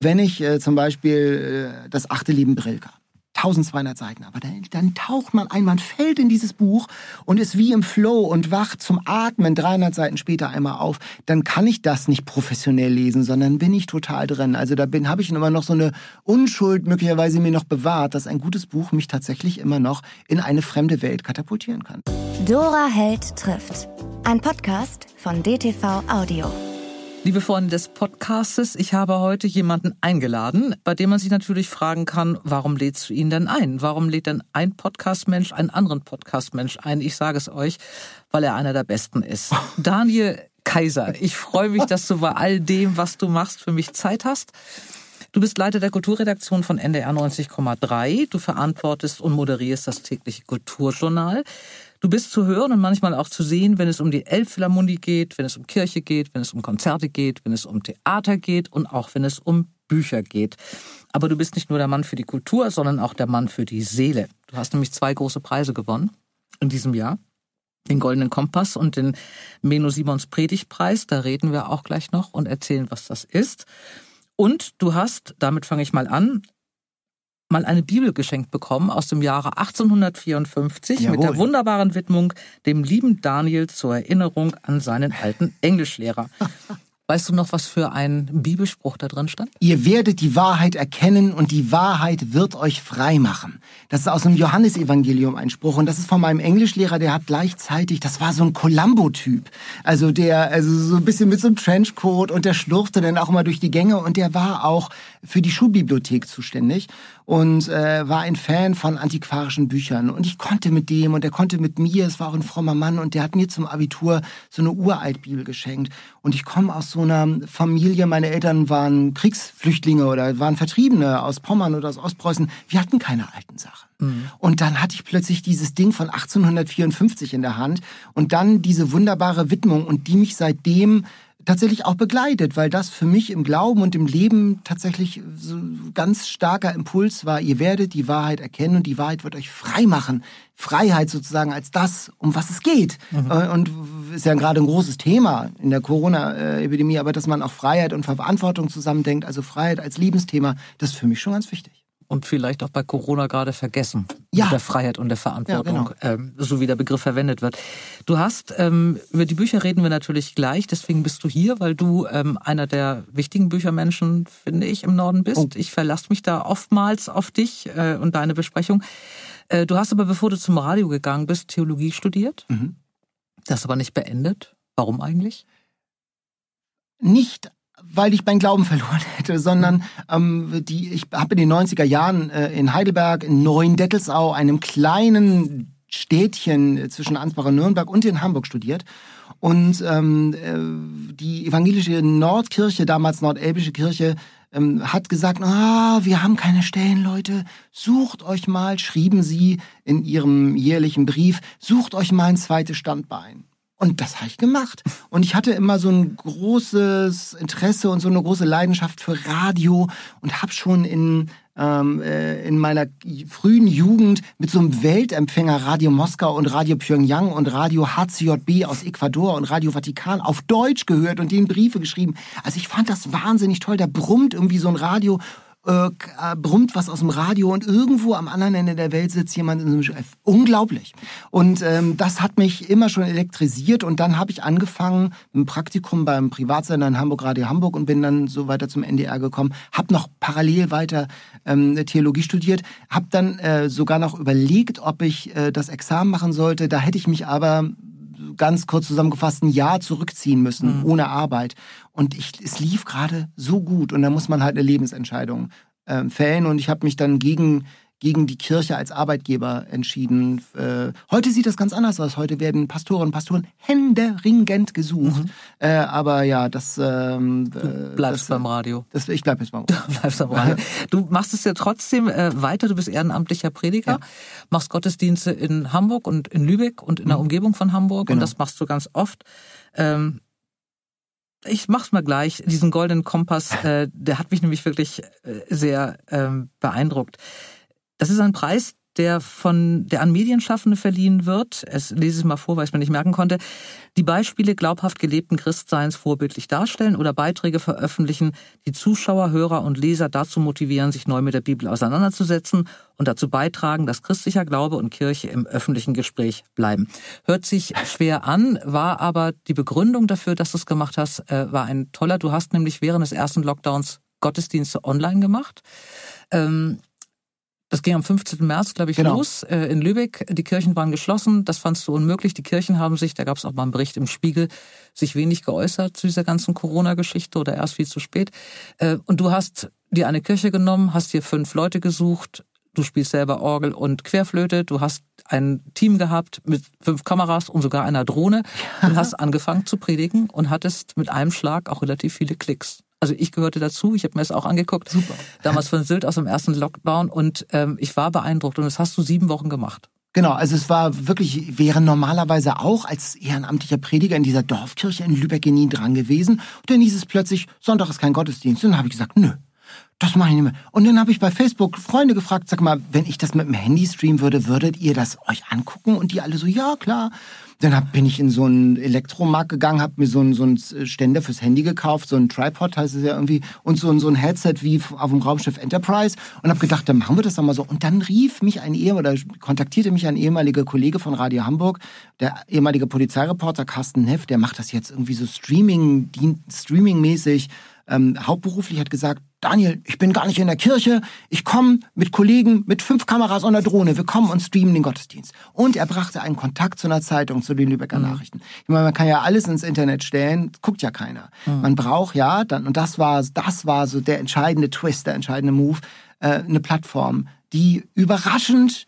Wenn ich äh, zum Beispiel äh, das achte Leben Brilka 1200 Seiten, aber dann, dann, taucht man ein, man fällt in dieses Buch und ist wie im Flow und wacht zum Atmen 300 Seiten später einmal auf, dann kann ich das nicht professionell lesen, sondern bin ich total drin. Also da bin, habe ich immer noch so eine Unschuld möglicherweise mir noch bewahrt, dass ein gutes Buch mich tatsächlich immer noch in eine fremde Welt katapultieren kann. Dora Held trifft. Ein Podcast von DTV Audio. Liebe Freunde des Podcastes, ich habe heute jemanden eingeladen, bei dem man sich natürlich fragen kann, warum lädst du ihn denn ein? Warum lädt denn ein Podcastmensch einen anderen Podcastmensch ein? Ich sage es euch, weil er einer der besten ist. Daniel Kaiser, ich freue mich, dass du bei all dem, was du machst, für mich Zeit hast. Du bist Leiter der Kulturredaktion von NDR 90,3. Du verantwortest und moderierst das tägliche Kulturjournal. Du bist zu hören und manchmal auch zu sehen, wenn es um die Elbphilharmonie geht, wenn es um Kirche geht, wenn es um Konzerte geht, wenn es um Theater geht und auch wenn es um Bücher geht. Aber du bist nicht nur der Mann für die Kultur, sondern auch der Mann für die Seele. Du hast nämlich zwei große Preise gewonnen in diesem Jahr. Den Goldenen Kompass und den Meno Simons Predigtpreis. Da reden wir auch gleich noch und erzählen, was das ist. Und du hast, damit fange ich mal an, mal eine Bibel geschenkt bekommen aus dem Jahre 1854 Jawohl. mit der wunderbaren Widmung dem lieben Daniel zur Erinnerung an seinen alten Englischlehrer. Weißt du noch, was für ein Bibelspruch da drin stand? Ihr werdet die Wahrheit erkennen und die Wahrheit wird euch frei machen. Das ist aus dem Johannesevangelium ein Spruch und das ist von meinem Englischlehrer, der hat gleichzeitig, das war so ein Columbo-Typ. Also der, also so ein bisschen mit so einem Trenchcoat und der schlurfte dann auch immer durch die Gänge und der war auch für die Schulbibliothek zuständig und äh, war ein Fan von antiquarischen Büchern. Und ich konnte mit dem und er konnte mit mir, es war auch ein frommer Mann und der hat mir zum Abitur so eine Uraltbibel geschenkt. Und ich komme aus so einer Familie, meine Eltern waren Kriegsflüchtlinge oder waren Vertriebene aus Pommern oder aus Ostpreußen. Wir hatten keine alten Sachen. Mhm. Und dann hatte ich plötzlich dieses Ding von 1854 in der Hand und dann diese wunderbare Widmung und die mich seitdem tatsächlich auch begleitet, weil das für mich im Glauben und im Leben tatsächlich so ganz starker Impuls war. Ihr werdet die Wahrheit erkennen und die Wahrheit wird euch frei machen. Freiheit sozusagen als das, um was es geht. Mhm. Äh, und ist ja gerade ein großes Thema in der Corona-Epidemie, aber dass man auch Freiheit und Verantwortung zusammendenkt, also Freiheit als Lebensthema, das ist für mich schon ganz wichtig und vielleicht auch bei Corona gerade vergessen. Ja. Der Freiheit und der Verantwortung, ja, genau. ähm, so wie der Begriff verwendet wird. Du hast, ähm, über die Bücher reden wir natürlich gleich, deswegen bist du hier, weil du ähm, einer der wichtigen Büchermenschen, finde ich, im Norden bist. Oh. Ich verlasse mich da oftmals auf dich äh, und deine Besprechung. Äh, du hast aber, bevor du zum Radio gegangen bist, Theologie studiert. Mhm. Das aber nicht beendet. Warum eigentlich? Nicht weil ich meinen Glauben verloren hätte, sondern ähm, die, ich habe in den 90er Jahren äh, in Heidelberg, in Neuendettelsau, einem kleinen Städtchen zwischen Ansbach und Nürnberg und in Hamburg studiert. Und ähm, äh, die evangelische Nordkirche, damals Nordelbische Kirche, ähm, hat gesagt, ah, wir haben keine Stellen, Leute, sucht euch mal, schrieben sie in ihrem jährlichen Brief, sucht euch mal ein zweites Standbein. Und das habe ich gemacht. Und ich hatte immer so ein großes Interesse und so eine große Leidenschaft für Radio und habe schon in, ähm, äh, in meiner frühen Jugend mit so einem Weltempfänger Radio Moskau und Radio Pyongyang und Radio HCJB aus Ecuador und Radio Vatikan auf Deutsch gehört und denen Briefe geschrieben. Also ich fand das wahnsinnig toll. Da brummt irgendwie so ein Radio äh, äh, brummt was aus dem Radio und irgendwo am anderen Ende der Welt sitzt jemand in so einem Schiff. Unglaublich. Und ähm, das hat mich immer schon elektrisiert und dann habe ich angefangen ein Praktikum beim Privatsender in Hamburg, Radio Hamburg und bin dann so weiter zum NDR gekommen, habe noch parallel weiter ähm, Theologie studiert, habe dann äh, sogar noch überlegt, ob ich äh, das Examen machen sollte. Da hätte ich mich aber ganz kurz zusammengefasst ein Jahr zurückziehen müssen, mhm. ohne Arbeit. Und ich, es lief gerade so gut und da muss man halt eine Lebensentscheidung äh, fällen. Und ich habe mich dann gegen gegen die Kirche als Arbeitgeber entschieden. Äh, heute sieht das ganz anders aus. Heute werden Pastoren und Pastoren händeringend gesucht. Mhm. Äh, aber ja, das... Ähm, du äh, bleibst das, beim Radio. Das, ich bleib jetzt beim Radio. Du bleibst beim Radio. Du machst es ja trotzdem äh, weiter. Du bist ehrenamtlicher Prediger, ja. machst Gottesdienste in Hamburg und in Lübeck und in der mhm. Umgebung von Hamburg. Genau. Und das machst du ganz oft. Ähm, ich mach's mal gleich. Diesen goldenen Kompass, äh, der hat mich nämlich wirklich äh, sehr ähm, beeindruckt. Das ist ein Preis, der von der an Medienschaffende verliehen wird. Es lese es mal vor, weil ich es mir nicht merken konnte. Die Beispiele glaubhaft gelebten Christseins vorbildlich darstellen oder Beiträge veröffentlichen, die Zuschauer, Hörer und Leser dazu motivieren, sich neu mit der Bibel auseinanderzusetzen und dazu beitragen, dass christlicher Glaube und Kirche im öffentlichen Gespräch bleiben. Hört sich schwer an, war aber die Begründung dafür, dass du es gemacht hast, äh, war ein toller. Du hast nämlich während des ersten Lockdowns Gottesdienste online gemacht. Ähm, das ging am 15. März, glaube ich, genau. los äh, in Lübeck. Die Kirchen waren geschlossen. Das fandst du unmöglich. Die Kirchen haben sich, da gab es auch mal einen Bericht im Spiegel, sich wenig geäußert zu dieser ganzen Corona-Geschichte oder erst viel zu spät. Äh, und du hast dir eine Kirche genommen, hast dir fünf Leute gesucht. Du spielst selber Orgel und Querflöte. Du hast ein Team gehabt mit fünf Kameras und sogar einer Drohne und hast angefangen zu predigen und hattest mit einem Schlag auch relativ viele Klicks. Also ich gehörte dazu, ich habe mir das auch angeguckt. Super. Damals von Sylt aus dem ersten Lockdown und ähm, ich war beeindruckt und das hast du sieben Wochen gemacht. Genau, also es war wirklich, wäre normalerweise auch als ehrenamtlicher Prediger in dieser Dorfkirche in Lübeck nie dran gewesen. Und dann hieß es plötzlich, Sonntag ist kein Gottesdienst. Und dann habe ich gesagt, nö, das mache ich nicht mehr. Und dann habe ich bei Facebook Freunde gefragt, sag mal, wenn ich das mit dem Handy streamen würde, würdet ihr das euch angucken? Und die alle so, ja, klar. Dann hab, bin ich in so einen Elektromarkt gegangen, habe mir so einen, so einen Ständer fürs Handy gekauft, so ein Tripod heißt es ja irgendwie, und so, ein so ein Headset wie auf dem Raumschiff Enterprise und habe gedacht, dann machen wir das doch mal so. Und dann rief mich ein Ehe oder kontaktierte mich ein ehemaliger Kollege von Radio Hamburg, der ehemalige Polizeireporter Carsten Neff, der macht das jetzt irgendwie so Streaming, Streaming-mäßig ähm, hauptberuflich, hat gesagt, Daniel, ich bin gar nicht in der Kirche, ich komme mit Kollegen mit fünf Kameras und einer Drohne, wir kommen und streamen den Gottesdienst. Und er brachte einen Kontakt zu einer Zeitung, zu den Lübecker mhm. Nachrichten. Ich meine, man kann ja alles ins Internet stellen, guckt ja keiner. Mhm. Man braucht ja dann, und das war, das war so der entscheidende Twist, der entscheidende Move, äh, eine Plattform, die überraschend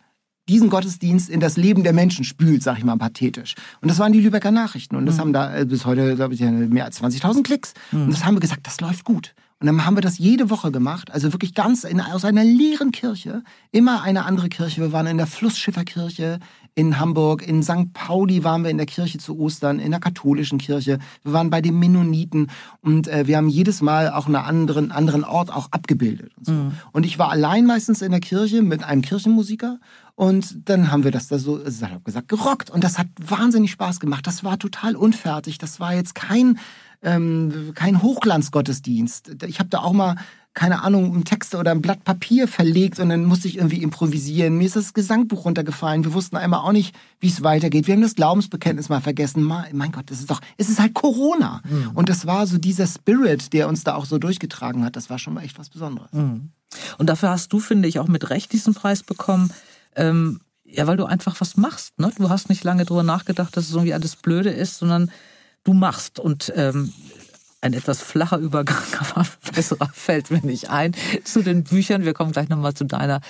diesen Gottesdienst in das Leben der Menschen spült, sag ich mal pathetisch. Und das waren die Lübecker Nachrichten. Und das mhm. haben da äh, bis heute, glaube ich, mehr als 20.000 Klicks. Mhm. Und das haben wir gesagt, das läuft gut. Und dann haben wir das jede Woche gemacht, also wirklich ganz in, aus einer leeren Kirche, immer eine andere Kirche. Wir waren in der Flussschifferkirche in Hamburg, in St. Pauli waren wir in der Kirche zu Ostern, in der katholischen Kirche, wir waren bei den Mennoniten und äh, wir haben jedes Mal auch einen anderen, anderen Ort auch abgebildet. Und, so. mhm. und ich war allein meistens in der Kirche mit einem Kirchenmusiker und dann haben wir das da so, salopp gesagt, gerockt. Und das hat wahnsinnig Spaß gemacht. Das war total unfertig. Das war jetzt kein, ähm, kein Hochglanzgottesdienst. Ich habe da auch mal keine Ahnung, einen Text oder ein Blatt Papier verlegt und dann musste ich irgendwie improvisieren. Mir ist das Gesangbuch runtergefallen. Wir wussten einmal auch nicht, wie es weitergeht. Wir haben das Glaubensbekenntnis mal vergessen. Mein Gott, das ist doch, es ist halt Corona. Mhm. Und das war so dieser Spirit, der uns da auch so durchgetragen hat. Das war schon mal echt was Besonderes. Mhm. Und dafür hast du, finde ich, auch mit Recht diesen Preis bekommen. Ähm, ja, weil du einfach was machst. Ne? Du hast nicht lange drüber nachgedacht, dass es irgendwie alles blöde ist, sondern du machst. Und ähm, ein etwas flacher Übergang, aber besserer fällt mir nicht ein zu den Büchern. Wir kommen gleich nochmal zu deiner,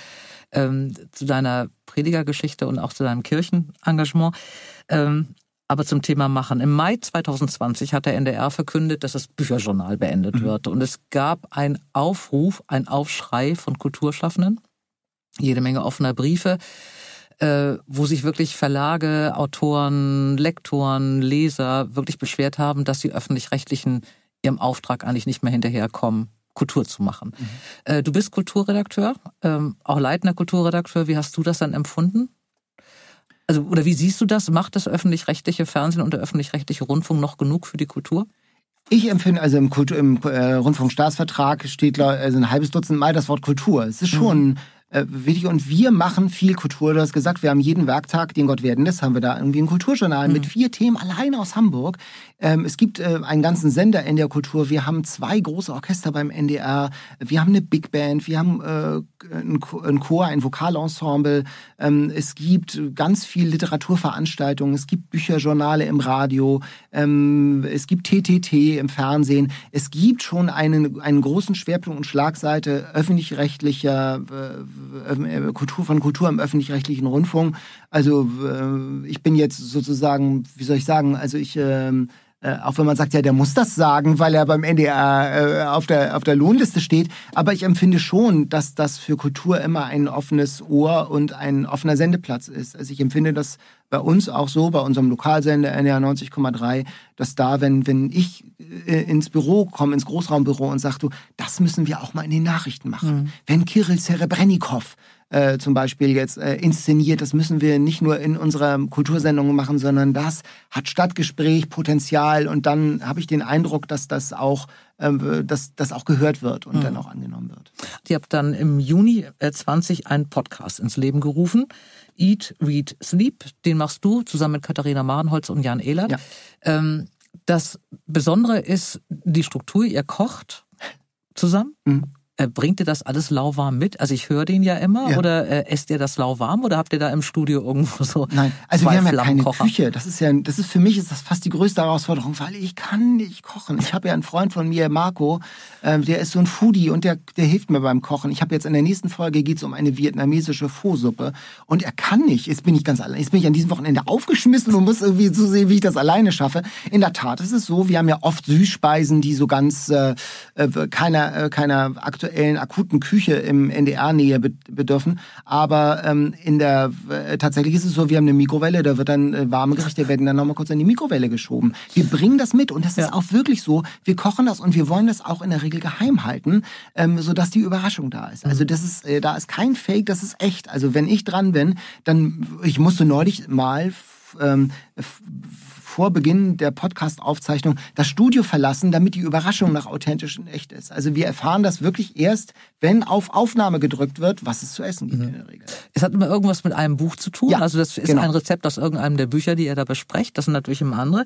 ähm, zu deiner Predigergeschichte und auch zu deinem Kirchenengagement. Ähm, aber zum Thema Machen. Im Mai 2020 hat der NDR verkündet, dass das Bücherjournal beendet mhm. wird. Und es gab einen Aufruf, einen Aufschrei von Kulturschaffenden, jede Menge offener Briefe, äh, wo sich wirklich Verlage, Autoren, Lektoren, Leser wirklich beschwert haben, dass die öffentlich-rechtlichen ihrem Auftrag eigentlich nicht mehr hinterherkommen, Kultur zu machen. Mhm. Äh, du bist Kulturredakteur, ähm, auch leitender Kulturredakteur. Wie hast du das dann empfunden? Also, oder wie siehst du das? Macht das öffentlich-rechtliche Fernsehen und der öffentlich-rechtliche Rundfunk noch genug für die Kultur? Ich empfinde, also im, Kultur, im äh, Rundfunkstaatsvertrag steht also ein halbes Dutzend Mal das Wort Kultur. Es ist schon mhm äh, wichtig. Und wir machen viel Kultur. Du hast gesagt, wir haben jeden Werktag, den Gott werden lässt, haben wir da irgendwie ein Kulturjournal mhm. mit vier Themen allein aus Hamburg. Ähm, es gibt äh, einen ganzen Sender in der Kultur. Wir haben zwei große Orchester beim NDR. Wir haben eine Big Band. Wir haben äh, ein Chor, ein Vokalensemble. Ähm, es gibt ganz viel Literaturveranstaltungen. Es gibt Bücherjournale im Radio. Ähm, es gibt TTT im Fernsehen. Es gibt schon einen, einen großen Schwerpunkt und Schlagseite öffentlich-rechtlicher äh, äh, Kultur von Kultur im öffentlich-rechtlichen Rundfunk. Also äh, ich bin jetzt sozusagen, wie soll ich sagen, also ich ähm, äh, auch wenn man sagt, ja, der muss das sagen, weil er beim NDR äh, auf, der, auf der Lohnliste steht. Aber ich empfinde schon, dass das für Kultur immer ein offenes Ohr und ein offener Sendeplatz ist. Also ich empfinde das bei uns auch so, bei unserem Lokalsender NR 90,3, dass da, wenn, wenn ich äh, ins Büro komme, ins Großraumbüro und sage, du, das müssen wir auch mal in den Nachrichten machen. Mhm. Wenn Kirill Serebrennikov äh, zum Beispiel jetzt äh, inszeniert. Das müssen wir nicht nur in unserer Kultursendung machen, sondern das hat Stadtgespräch, Potenzial und dann habe ich den Eindruck, dass das auch, äh, dass das auch gehört wird und mhm. dann auch angenommen wird. Ihr habt dann im Juni 20 einen Podcast ins Leben gerufen. Eat, Read, Sleep. Den machst du zusammen mit Katharina Marenholz und Jan Ehlert. Ja. Ähm, das Besondere ist die Struktur. Ihr kocht zusammen. Mhm. Äh, bringt ihr das alles lauwarm mit? Also ich höre den ja immer. Ja. Oder äh, esst ihr das lauwarm oder habt ihr da im Studio irgendwo so Nein, also wir haben ja keine Küche. Das ist ja, das ist für mich ist das fast die größte Herausforderung, weil ich kann nicht kochen. Ich habe ja einen Freund von mir, Marco, äh, der ist so ein Foodie und der, der hilft mir beim Kochen. Ich habe jetzt in der nächsten Folge geht's um eine vietnamesische Pho-Suppe und er kann nicht. Jetzt bin ich ganz allein. Jetzt bin ich an diesem Wochenende aufgeschmissen und muss irgendwie so sehen, wie ich das alleine schaffe. In der Tat ist es so, wir haben ja oft Süßspeisen, die so ganz äh, äh keiner, äh, keiner aktuellen akuten Küche im NDR-Nähe bedürfen. Aber ähm, in der äh, tatsächlich ist es so, wir haben eine Mikrowelle, da wird dann äh, warme Gerichte werden dann nochmal kurz in die Mikrowelle geschoben. Wir bringen das mit und das ja. ist auch wirklich so. Wir kochen das und wir wollen das auch in der Regel geheim halten, ähm, sodass die Überraschung da ist. Also mhm. das ist, äh, da ist kein Fake, das ist echt. Also wenn ich dran bin, dann ich musste neulich mal ähm, vor Beginn der Podcast-Aufzeichnung das Studio verlassen, damit die Überraschung nach authentisch und echt ist. Also wir erfahren das wirklich erst, wenn auf Aufnahme gedrückt wird, was es zu essen gibt mhm. in der Regel. Es hat immer irgendwas mit einem Buch zu tun. Ja, also das ist genau. ein Rezept aus irgendeinem der Bücher, die ihr da besprecht. Das sind natürlich immer andere.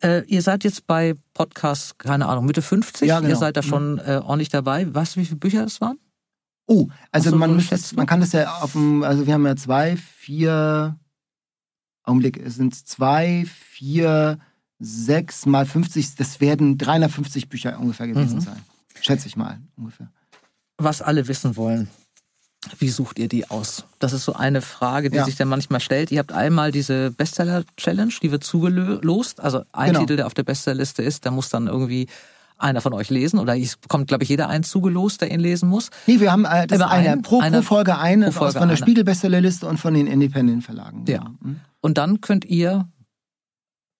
Äh, ihr seid jetzt bei Podcast, keine Ahnung, Mitte 50. Ja, genau. Ihr seid da schon mhm. äh, ordentlich dabei. Weißt du, wie viele Bücher das waren? Oh, also so, man, müsste, man kann das ja auf dem, also wir haben ja zwei, vier, Augenblick, es sind zwei, vier, sechs mal 50, das werden 350 Bücher ungefähr gewesen mhm. sein. Schätze ich mal, ungefähr. Was alle wissen wollen. Wie sucht ihr die aus? Das ist so eine Frage, die ja. sich dann manchmal stellt. Ihr habt einmal diese Bestseller-Challenge, die wird zugelost. Also ein genau. Titel, der auf der Bestsellerliste ist, der muss dann irgendwie einer von euch lesen oder es bekommt, glaube ich, jeder einen zugelost, der ihn lesen muss? Nee, wir haben äh, das eine, pro, pro Folge eine pro Folge von der Spiegel-Bestsellerliste und von den Independent-Verlagen. Ja. Mhm. Und dann könnt ihr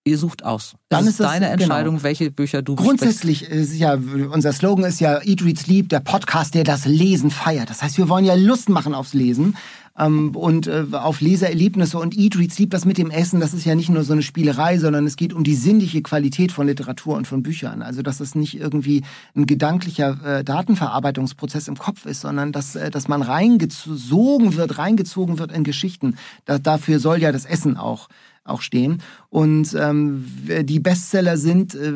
Ihr sucht aus. Dann ist, ist deine das, genau. Entscheidung, genau. welche Bücher du Grundsätzlich ist ja, unser Slogan ist ja Eat, Read, Sleep, der Podcast, der das Lesen feiert. Das heißt, wir wollen ja Lust machen aufs Lesen ähm, und äh, auf Lesererlebnisse und Eat, Read, Sleep, das mit dem Essen, das ist ja nicht nur so eine Spielerei, sondern es geht um die sinnliche Qualität von Literatur und von Büchern. Also, dass das nicht irgendwie ein gedanklicher äh, Datenverarbeitungsprozess im Kopf ist, sondern dass, äh, dass man reingezogen wird, reingezogen wird in Geschichten. Da, dafür soll ja das Essen auch auch stehen. Und ähm, die Bestseller sind äh,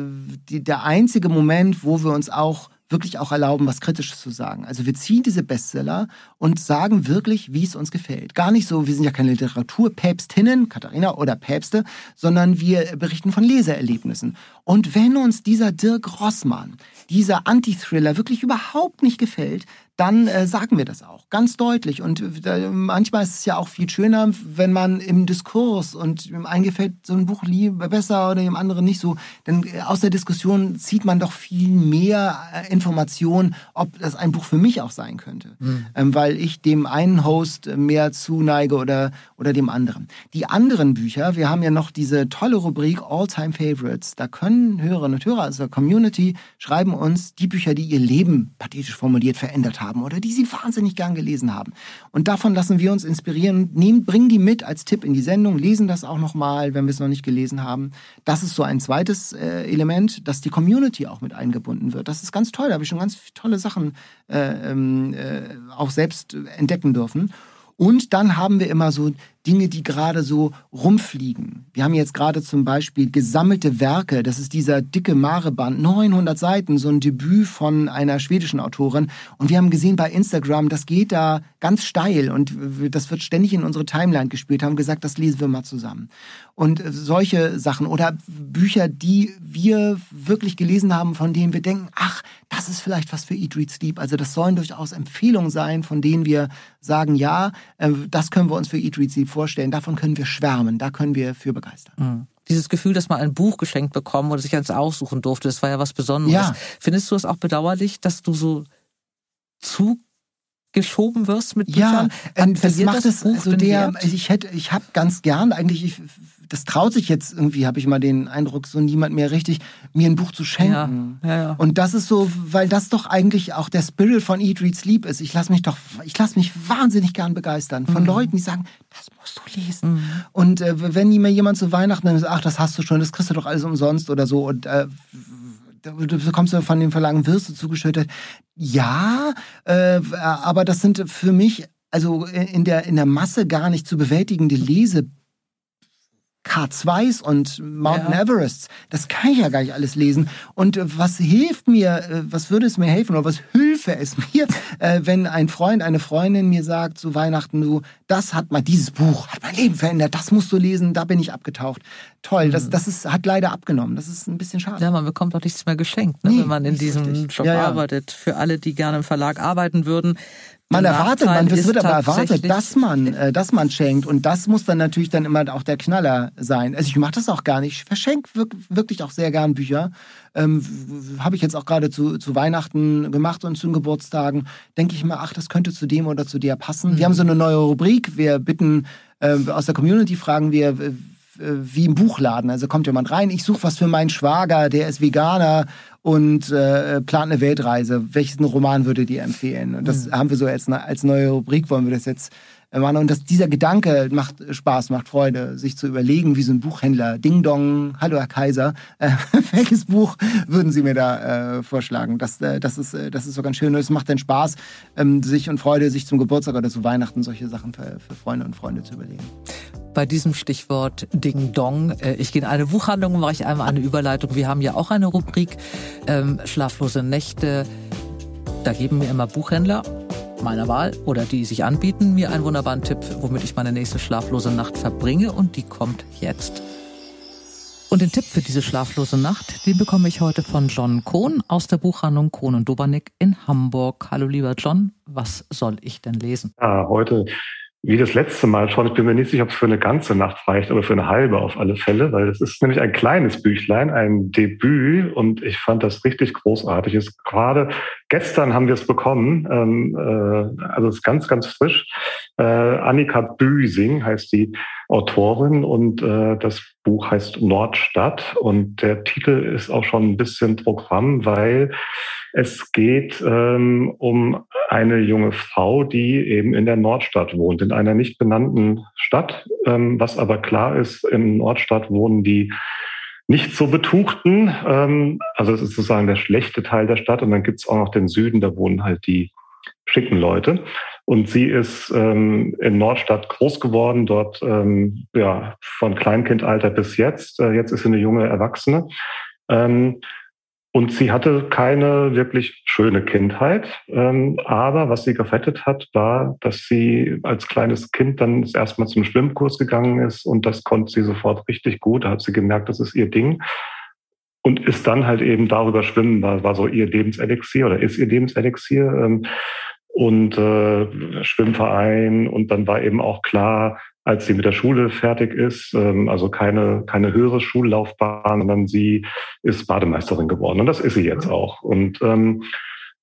die, der einzige Moment, wo wir uns auch wirklich auch erlauben, was Kritisches zu sagen. Also wir ziehen diese Bestseller und sagen wirklich, wie es uns gefällt. Gar nicht so, wir sind ja keine Literaturpäpstinnen, Katharina oder Päpste, sondern wir berichten von Lesererlebnissen. Und wenn uns dieser Dirk Rossmann, dieser Anti-Thriller wirklich überhaupt nicht gefällt, dann äh, sagen wir das auch ganz deutlich. Und äh, manchmal ist es ja auch viel schöner, wenn man im Diskurs und dem einen gefällt so ein Buch lieber besser oder dem anderen nicht so. Denn äh, aus der Diskussion zieht man doch viel mehr äh, Informationen, ob das ein Buch für mich auch sein könnte. Mhm. Ähm, weil ich dem einen Host mehr zuneige oder, oder dem anderen. Die anderen Bücher, wir haben ja noch diese tolle Rubrik All-Time Favorites. Da können Hörerinnen und Hörer aus der Community schreiben uns die Bücher, die ihr Leben pathetisch formuliert verändert haben haben oder die sie wahnsinnig gern gelesen haben. Und davon lassen wir uns inspirieren, nehmen, bringen die mit als Tipp in die Sendung, lesen das auch nochmal, wenn wir es noch nicht gelesen haben. Das ist so ein zweites äh, Element, dass die Community auch mit eingebunden wird. Das ist ganz toll, da habe ich schon ganz tolle Sachen äh, ähm, äh, auch selbst entdecken dürfen. Und dann haben wir immer so Dinge, die gerade so rumfliegen. Wir haben jetzt gerade zum Beispiel gesammelte Werke. Das ist dieser dicke Mare-Band, 900 Seiten, so ein Debüt von einer schwedischen Autorin. Und wir haben gesehen bei Instagram, das geht da ganz steil und das wird ständig in unsere Timeline gespielt. Haben gesagt, das lesen wir mal zusammen. Und solche Sachen oder Bücher, die wir wirklich gelesen haben, von denen wir denken, ach, das ist vielleicht was für Eat, Read, Sleep. Also das sollen durchaus Empfehlungen sein, von denen wir sagen, ja, äh, das können wir uns für Eat, Read, Sleep vorstellen, davon können wir schwärmen, da können wir für begeistern. Mhm. Dieses Gefühl, dass man ein Buch geschenkt bekommen oder sich eins aussuchen durfte, das war ja was Besonderes. Ja. Findest du es auch bedauerlich, dass du so zu geschoben wirst mit Büchern? Ja, ähm, das macht es also der, ich hätte, ich habe ganz gern eigentlich, ich, das traut sich jetzt irgendwie, habe ich mal den Eindruck, so niemand mehr richtig, mir ein Buch zu schenken. Ja, ja, ja. Und das ist so, weil das doch eigentlich auch der Spirit von Eat, Read, Sleep ist. Ich lasse mich doch, ich lasse mich wahnsinnig gern begeistern von mhm. Leuten, die sagen, das musst du lesen. Mhm. Und äh, wenn mir jemand zu Weihnachten sagt, ach, das hast du schon, das kriegst du doch alles umsonst oder so und äh, du bekommst du von den Verlagen Würste zugeschüttet. Ja, äh, aber das sind für mich also in der, in der Masse gar nicht zu bewältigende Lese K2s und Mountain ja. Everests. Das kann ich ja gar nicht alles lesen. Und äh, was hilft mir, äh, was würde es mir helfen oder was hilfe es mir, äh, wenn ein Freund, eine Freundin mir sagt zu Weihnachten, du, das hat mal, dieses Buch hat mein Leben verändert, das musst du lesen, da bin ich abgetaucht. Toll, das, mhm. das ist, hat leider abgenommen. Das ist ein bisschen schade. Ja, man bekommt doch nichts mehr geschenkt, ne, nee, wenn man in diesem richtig. Job ja, ja. arbeitet. Für alle, die gerne im Verlag arbeiten würden, man erwartet, man es wird aber erwartet, dass man, äh, dass man schenkt und das muss dann natürlich dann immer auch der Knaller sein. Also ich mache das auch gar nicht. Ich verschenke wirklich auch sehr gern Bücher. Ähm, Habe ich jetzt auch gerade zu, zu Weihnachten gemacht und zu Geburtstagen. Denke ich mal, ach, das könnte zu dem oder zu der passen. Mhm. Wir haben so eine neue Rubrik. Wir bitten äh, aus der Community fragen wir wie im Buchladen. Also kommt jemand rein, ich suche was für meinen Schwager, der ist Veganer und äh, plant eine Weltreise. Welchen Roman würdet ihr empfehlen? Und das mhm. haben wir so als, als neue Rubrik, wollen wir das jetzt machen. Und das, dieser Gedanke macht Spaß, macht Freude, sich zu überlegen, wie so ein Buchhändler, Ding Dong, hallo Herr Kaiser, äh, welches Buch würden Sie mir da äh, vorschlagen? Das, äh, das, ist, äh, das ist so ganz schön und es macht dann Spaß, ähm, sich und Freude, sich zum Geburtstag oder zu Weihnachten solche Sachen für, für Freunde und Freunde zu überlegen bei diesem Stichwort Ding Dong. Äh, ich gehe in eine Buchhandlung, mache ich einmal eine Überleitung. Wir haben ja auch eine Rubrik ähm, Schlaflose Nächte. Da geben mir immer Buchhändler meiner Wahl oder die sich anbieten, mir einen wunderbaren Tipp, womit ich meine nächste schlaflose Nacht verbringe und die kommt jetzt. Und den Tipp für diese schlaflose Nacht, den bekomme ich heute von John Kohn aus der Buchhandlung Kohn und Dobernick in Hamburg. Hallo lieber John, was soll ich denn lesen? Ja, heute wie das letzte Mal schon. Ich bin mir nicht sicher, ob es für eine ganze Nacht reicht, aber für eine halbe auf alle Fälle, weil es ist nämlich ein kleines Büchlein, ein Debüt und ich fand das richtig großartig. Ist gerade gestern haben wir es bekommen, ähm, äh, also es ist ganz, ganz frisch. Äh, Annika Büsing heißt die Autorin und äh, das Buch heißt Nordstadt und der Titel ist auch schon ein bisschen Programm, weil es geht ähm, um eine junge Frau, die eben in der Nordstadt wohnt, in einer nicht benannten Stadt. Ähm, was aber klar ist, in Nordstadt wohnen die nicht so Betuchten. Ähm, also es ist sozusagen der schlechte Teil der Stadt. Und dann gibt es auch noch den Süden, da wohnen halt die schicken Leute. Und sie ist ähm, in Nordstadt groß geworden, dort ähm, ja von Kleinkindalter bis jetzt. Äh, jetzt ist sie eine junge Erwachsene. Ähm, und sie hatte keine wirklich schöne Kindheit. Ähm, aber was sie gerettet hat, war, dass sie als kleines Kind dann erstmal zum Schwimmkurs gegangen ist und das konnte sie sofort richtig gut. Da hat sie gemerkt, das ist ihr Ding. Und ist dann halt eben darüber schwimmen, war, war so ihr Lebenselixier oder ist ihr Lebenselixier. Ähm, und äh, Schwimmverein und dann war eben auch klar, als sie mit der Schule fertig ist, ähm, also keine, keine höhere Schullaufbahn, sondern sie ist Bademeisterin geworden. Und das ist sie jetzt auch. Und ähm,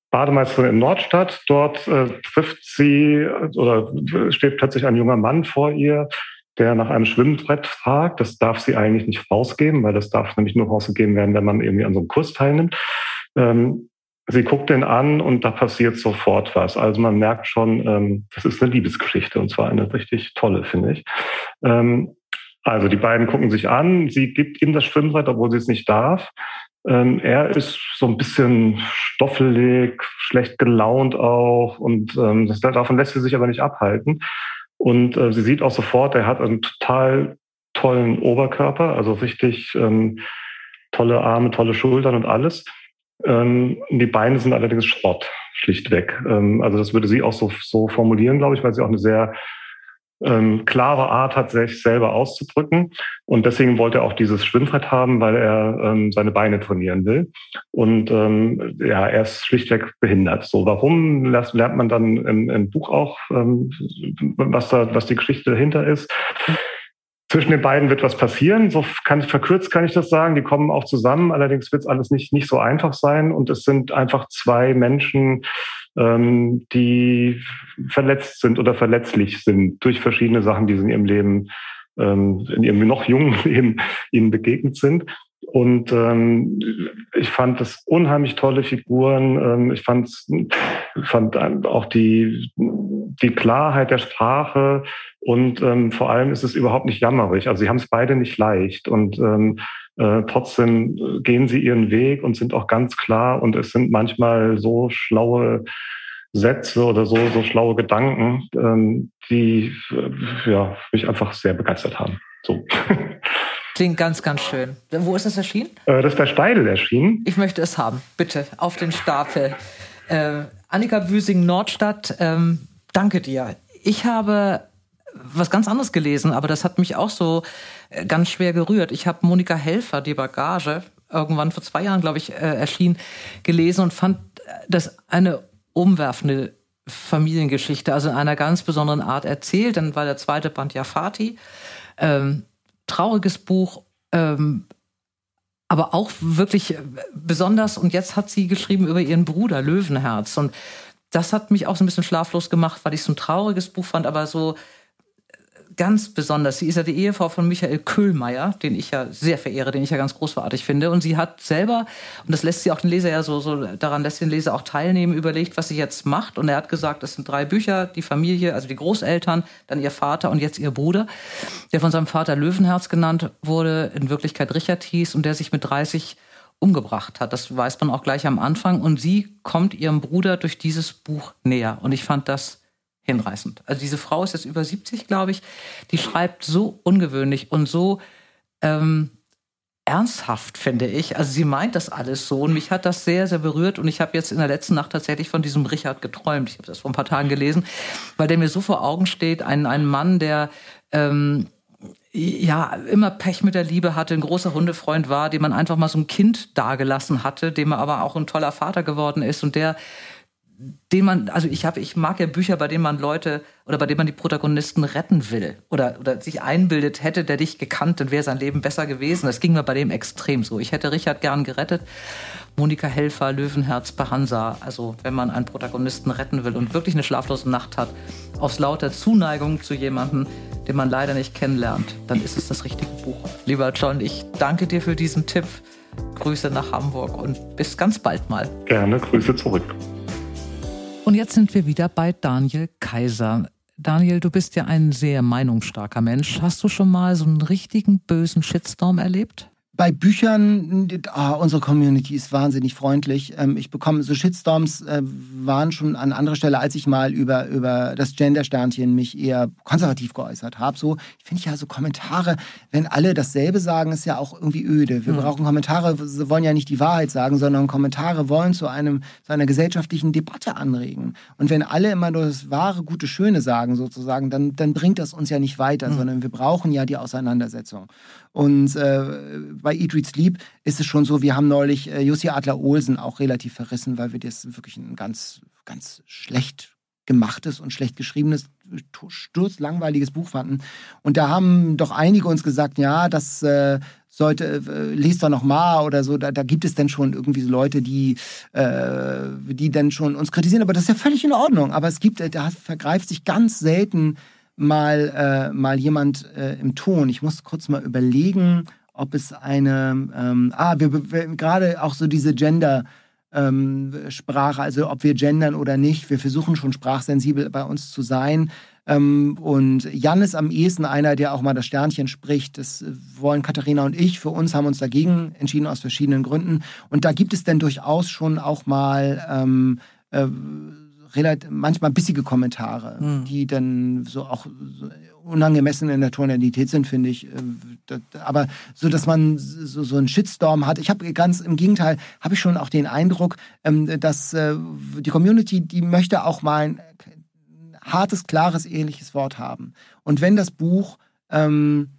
Bademeisterin in Nordstadt, dort äh, trifft sie oder steht plötzlich ein junger Mann vor ihr, der nach einem Schwimmbrett fragt. Das darf sie eigentlich nicht rausgeben, weil das darf nämlich nur rausgegeben werden, wenn man irgendwie an so einem Kurs teilnimmt. Ähm, sie guckt den an und da passiert sofort was. Also man merkt schon, ähm, das ist eine Liebesgeschichte und zwar eine richtig tolle, finde ich. Ähm, also die beiden gucken sich an, sie gibt ihm das Schwimmbrett, obwohl sie es nicht darf. Ähm, er ist so ein bisschen stoffelig, schlecht gelaunt auch und ähm, das, davon lässt sie sich aber nicht abhalten. Und äh, sie sieht auch sofort, er hat einen total tollen Oberkörper, also richtig ähm, tolle Arme, tolle Schultern und alles. Ähm, die Beine sind allerdings Schrott, schlichtweg. Ähm, also das würde sie auch so, so formulieren, glaube ich, weil sie auch eine sehr ähm, klare Art hat, sich selber auszudrücken. Und deswegen wollte er auch dieses Schwimmbrett haben, weil er ähm, seine Beine trainieren will. Und ähm, ja, er ist schlichtweg behindert. So, warum lernt man dann im, im Buch auch, ähm, was da, was die Geschichte dahinter ist? Zwischen den beiden wird was passieren. So kann verkürzt kann ich das sagen. Die kommen auch zusammen. Allerdings wird es alles nicht nicht so einfach sein. Und es sind einfach zwei Menschen, ähm, die verletzt sind oder verletzlich sind durch verschiedene Sachen, die sie in ihrem Leben, ähm, in ihrem noch jungen Leben ihnen begegnet sind. Und ähm, ich fand das unheimlich tolle Figuren. Ähm, ich fand, fand auch die, die Klarheit der Sprache und ähm, vor allem ist es überhaupt nicht jammerig. Also sie haben es beide nicht leicht und ähm, äh, trotzdem gehen sie ihren Weg und sind auch ganz klar und es sind manchmal so schlaue Sätze oder so, so schlaue Gedanken, ähm, die äh, ja, mich einfach sehr begeistert haben. So. Klingt ganz, ganz schön. Wo ist es erschienen? Äh, das ist bei Steidel erschienen. Ich möchte es haben. Bitte, auf den Stapel. Äh, Annika Büsing-Nordstadt, ähm, danke dir. Ich habe was ganz anderes gelesen, aber das hat mich auch so äh, ganz schwer gerührt. Ich habe Monika Helfer, die Bagage, irgendwann vor zwei Jahren, glaube ich, äh, erschien, gelesen und fand das eine umwerfende Familiengeschichte, also in einer ganz besonderen Art erzählt. Dann war der zweite Band ja Fati. Ähm, trauriges Buch, ähm, aber auch wirklich äh, besonders. Und jetzt hat sie geschrieben über ihren Bruder Löwenherz. Und das hat mich auch so ein bisschen schlaflos gemacht, weil ich so ein trauriges Buch fand, aber so ganz besonders. Sie ist ja die Ehefrau von Michael Köhlmeier, den ich ja sehr verehre, den ich ja ganz großartig finde. Und sie hat selber, und das lässt sie auch den Leser ja so, so daran lässt den Leser auch teilnehmen, überlegt, was sie jetzt macht. Und er hat gesagt, es sind drei Bücher, die Familie, also die Großeltern, dann ihr Vater und jetzt ihr Bruder, der von seinem Vater Löwenherz genannt wurde, in Wirklichkeit Richard hieß und der sich mit 30 umgebracht hat. Das weiß man auch gleich am Anfang. Und sie kommt ihrem Bruder durch dieses Buch näher. Und ich fand das hinreißend. Also diese Frau ist jetzt über 70, glaube ich. Die schreibt so ungewöhnlich und so ähm, ernsthaft, finde ich. Also sie meint das alles so und mich hat das sehr, sehr berührt und ich habe jetzt in der letzten Nacht tatsächlich von diesem Richard geträumt. Ich habe das vor ein paar Tagen gelesen, weil der mir so vor Augen steht, ein, ein Mann, der ähm, ja, immer Pech mit der Liebe hatte, ein großer Hundefreund war, dem man einfach mal so ein Kind dagelassen hatte, dem er aber auch ein toller Vater geworden ist und der den man, also ich habe, ich mag ja Bücher, bei denen man Leute oder bei denen man die Protagonisten retten will oder, oder sich einbildet, hätte der dich gekannt, dann wäre sein Leben besser gewesen. Das ging mir bei dem extrem so. Ich hätte Richard gern gerettet. Monika Helfer, Löwenherz bei Hansa. Also wenn man einen Protagonisten retten will und wirklich eine schlaflose Nacht hat, aus lauter Zuneigung zu jemandem, den man leider nicht kennenlernt, dann ist es das richtige Buch. Lieber John, ich danke dir für diesen Tipp. Grüße nach Hamburg und bis ganz bald mal. Gerne, Grüße zurück. Und jetzt sind wir wieder bei Daniel Kaiser. Daniel, du bist ja ein sehr meinungsstarker Mensch. Hast du schon mal so einen richtigen bösen Shitstorm erlebt? Bei Büchern, oh, unsere Community ist wahnsinnig freundlich. Ähm, ich bekomme so Shitstorms äh, waren schon an anderer Stelle, als ich mal über, über das Gender-Sternchen mich eher konservativ geäußert habe. So, ich finde ja so Kommentare, wenn alle dasselbe sagen, ist ja auch irgendwie öde. Wir mhm. brauchen Kommentare, wollen ja nicht die Wahrheit sagen, sondern Kommentare wollen zu einem, zu einer gesellschaftlichen Debatte anregen. Und wenn alle immer nur das wahre, gute, schöne sagen sozusagen, dann, dann bringt das uns ja nicht weiter, mhm. sondern wir brauchen ja die Auseinandersetzung. Und äh, bei Eat, Read, Sleep ist es schon so, wir haben neulich äh, Jussi Adler-Olsen auch relativ verrissen, weil wir das wirklich ein ganz, ganz schlecht gemachtes und schlecht geschriebenes, sturzlangweiliges Buch fanden. Und da haben doch einige uns gesagt, ja, das äh, sollte, äh, lest doch noch mal oder so, da, da gibt es dann schon irgendwie so Leute, die, äh, die dann schon uns kritisieren, aber das ist ja völlig in Ordnung. Aber es gibt, äh, da vergreift sich ganz selten mal, äh, mal jemand äh, im Ton. Ich muss kurz mal überlegen, ob es eine, ähm, ah, wir, wir gerade auch so diese Gender- ähm, Sprache, also ob wir gendern oder nicht. Wir versuchen schon sprachsensibel bei uns zu sein. Ähm, und Jan ist am ehesten einer, der auch mal das Sternchen spricht. Das wollen Katharina und ich. Für uns haben uns dagegen entschieden aus verschiedenen Gründen. Und da gibt es dann durchaus schon auch mal ähm, äh, relativ, manchmal bissige Kommentare, mhm. die dann so auch unangemessen in der Tonalität sind, finde ich. Äh, aber so, dass man so, so einen Shitstorm hat. Ich habe ganz im Gegenteil, habe ich schon auch den Eindruck, ähm, dass äh, die Community, die möchte auch mal ein hartes, klares, ehrliches Wort haben. Und wenn das Buch ähm,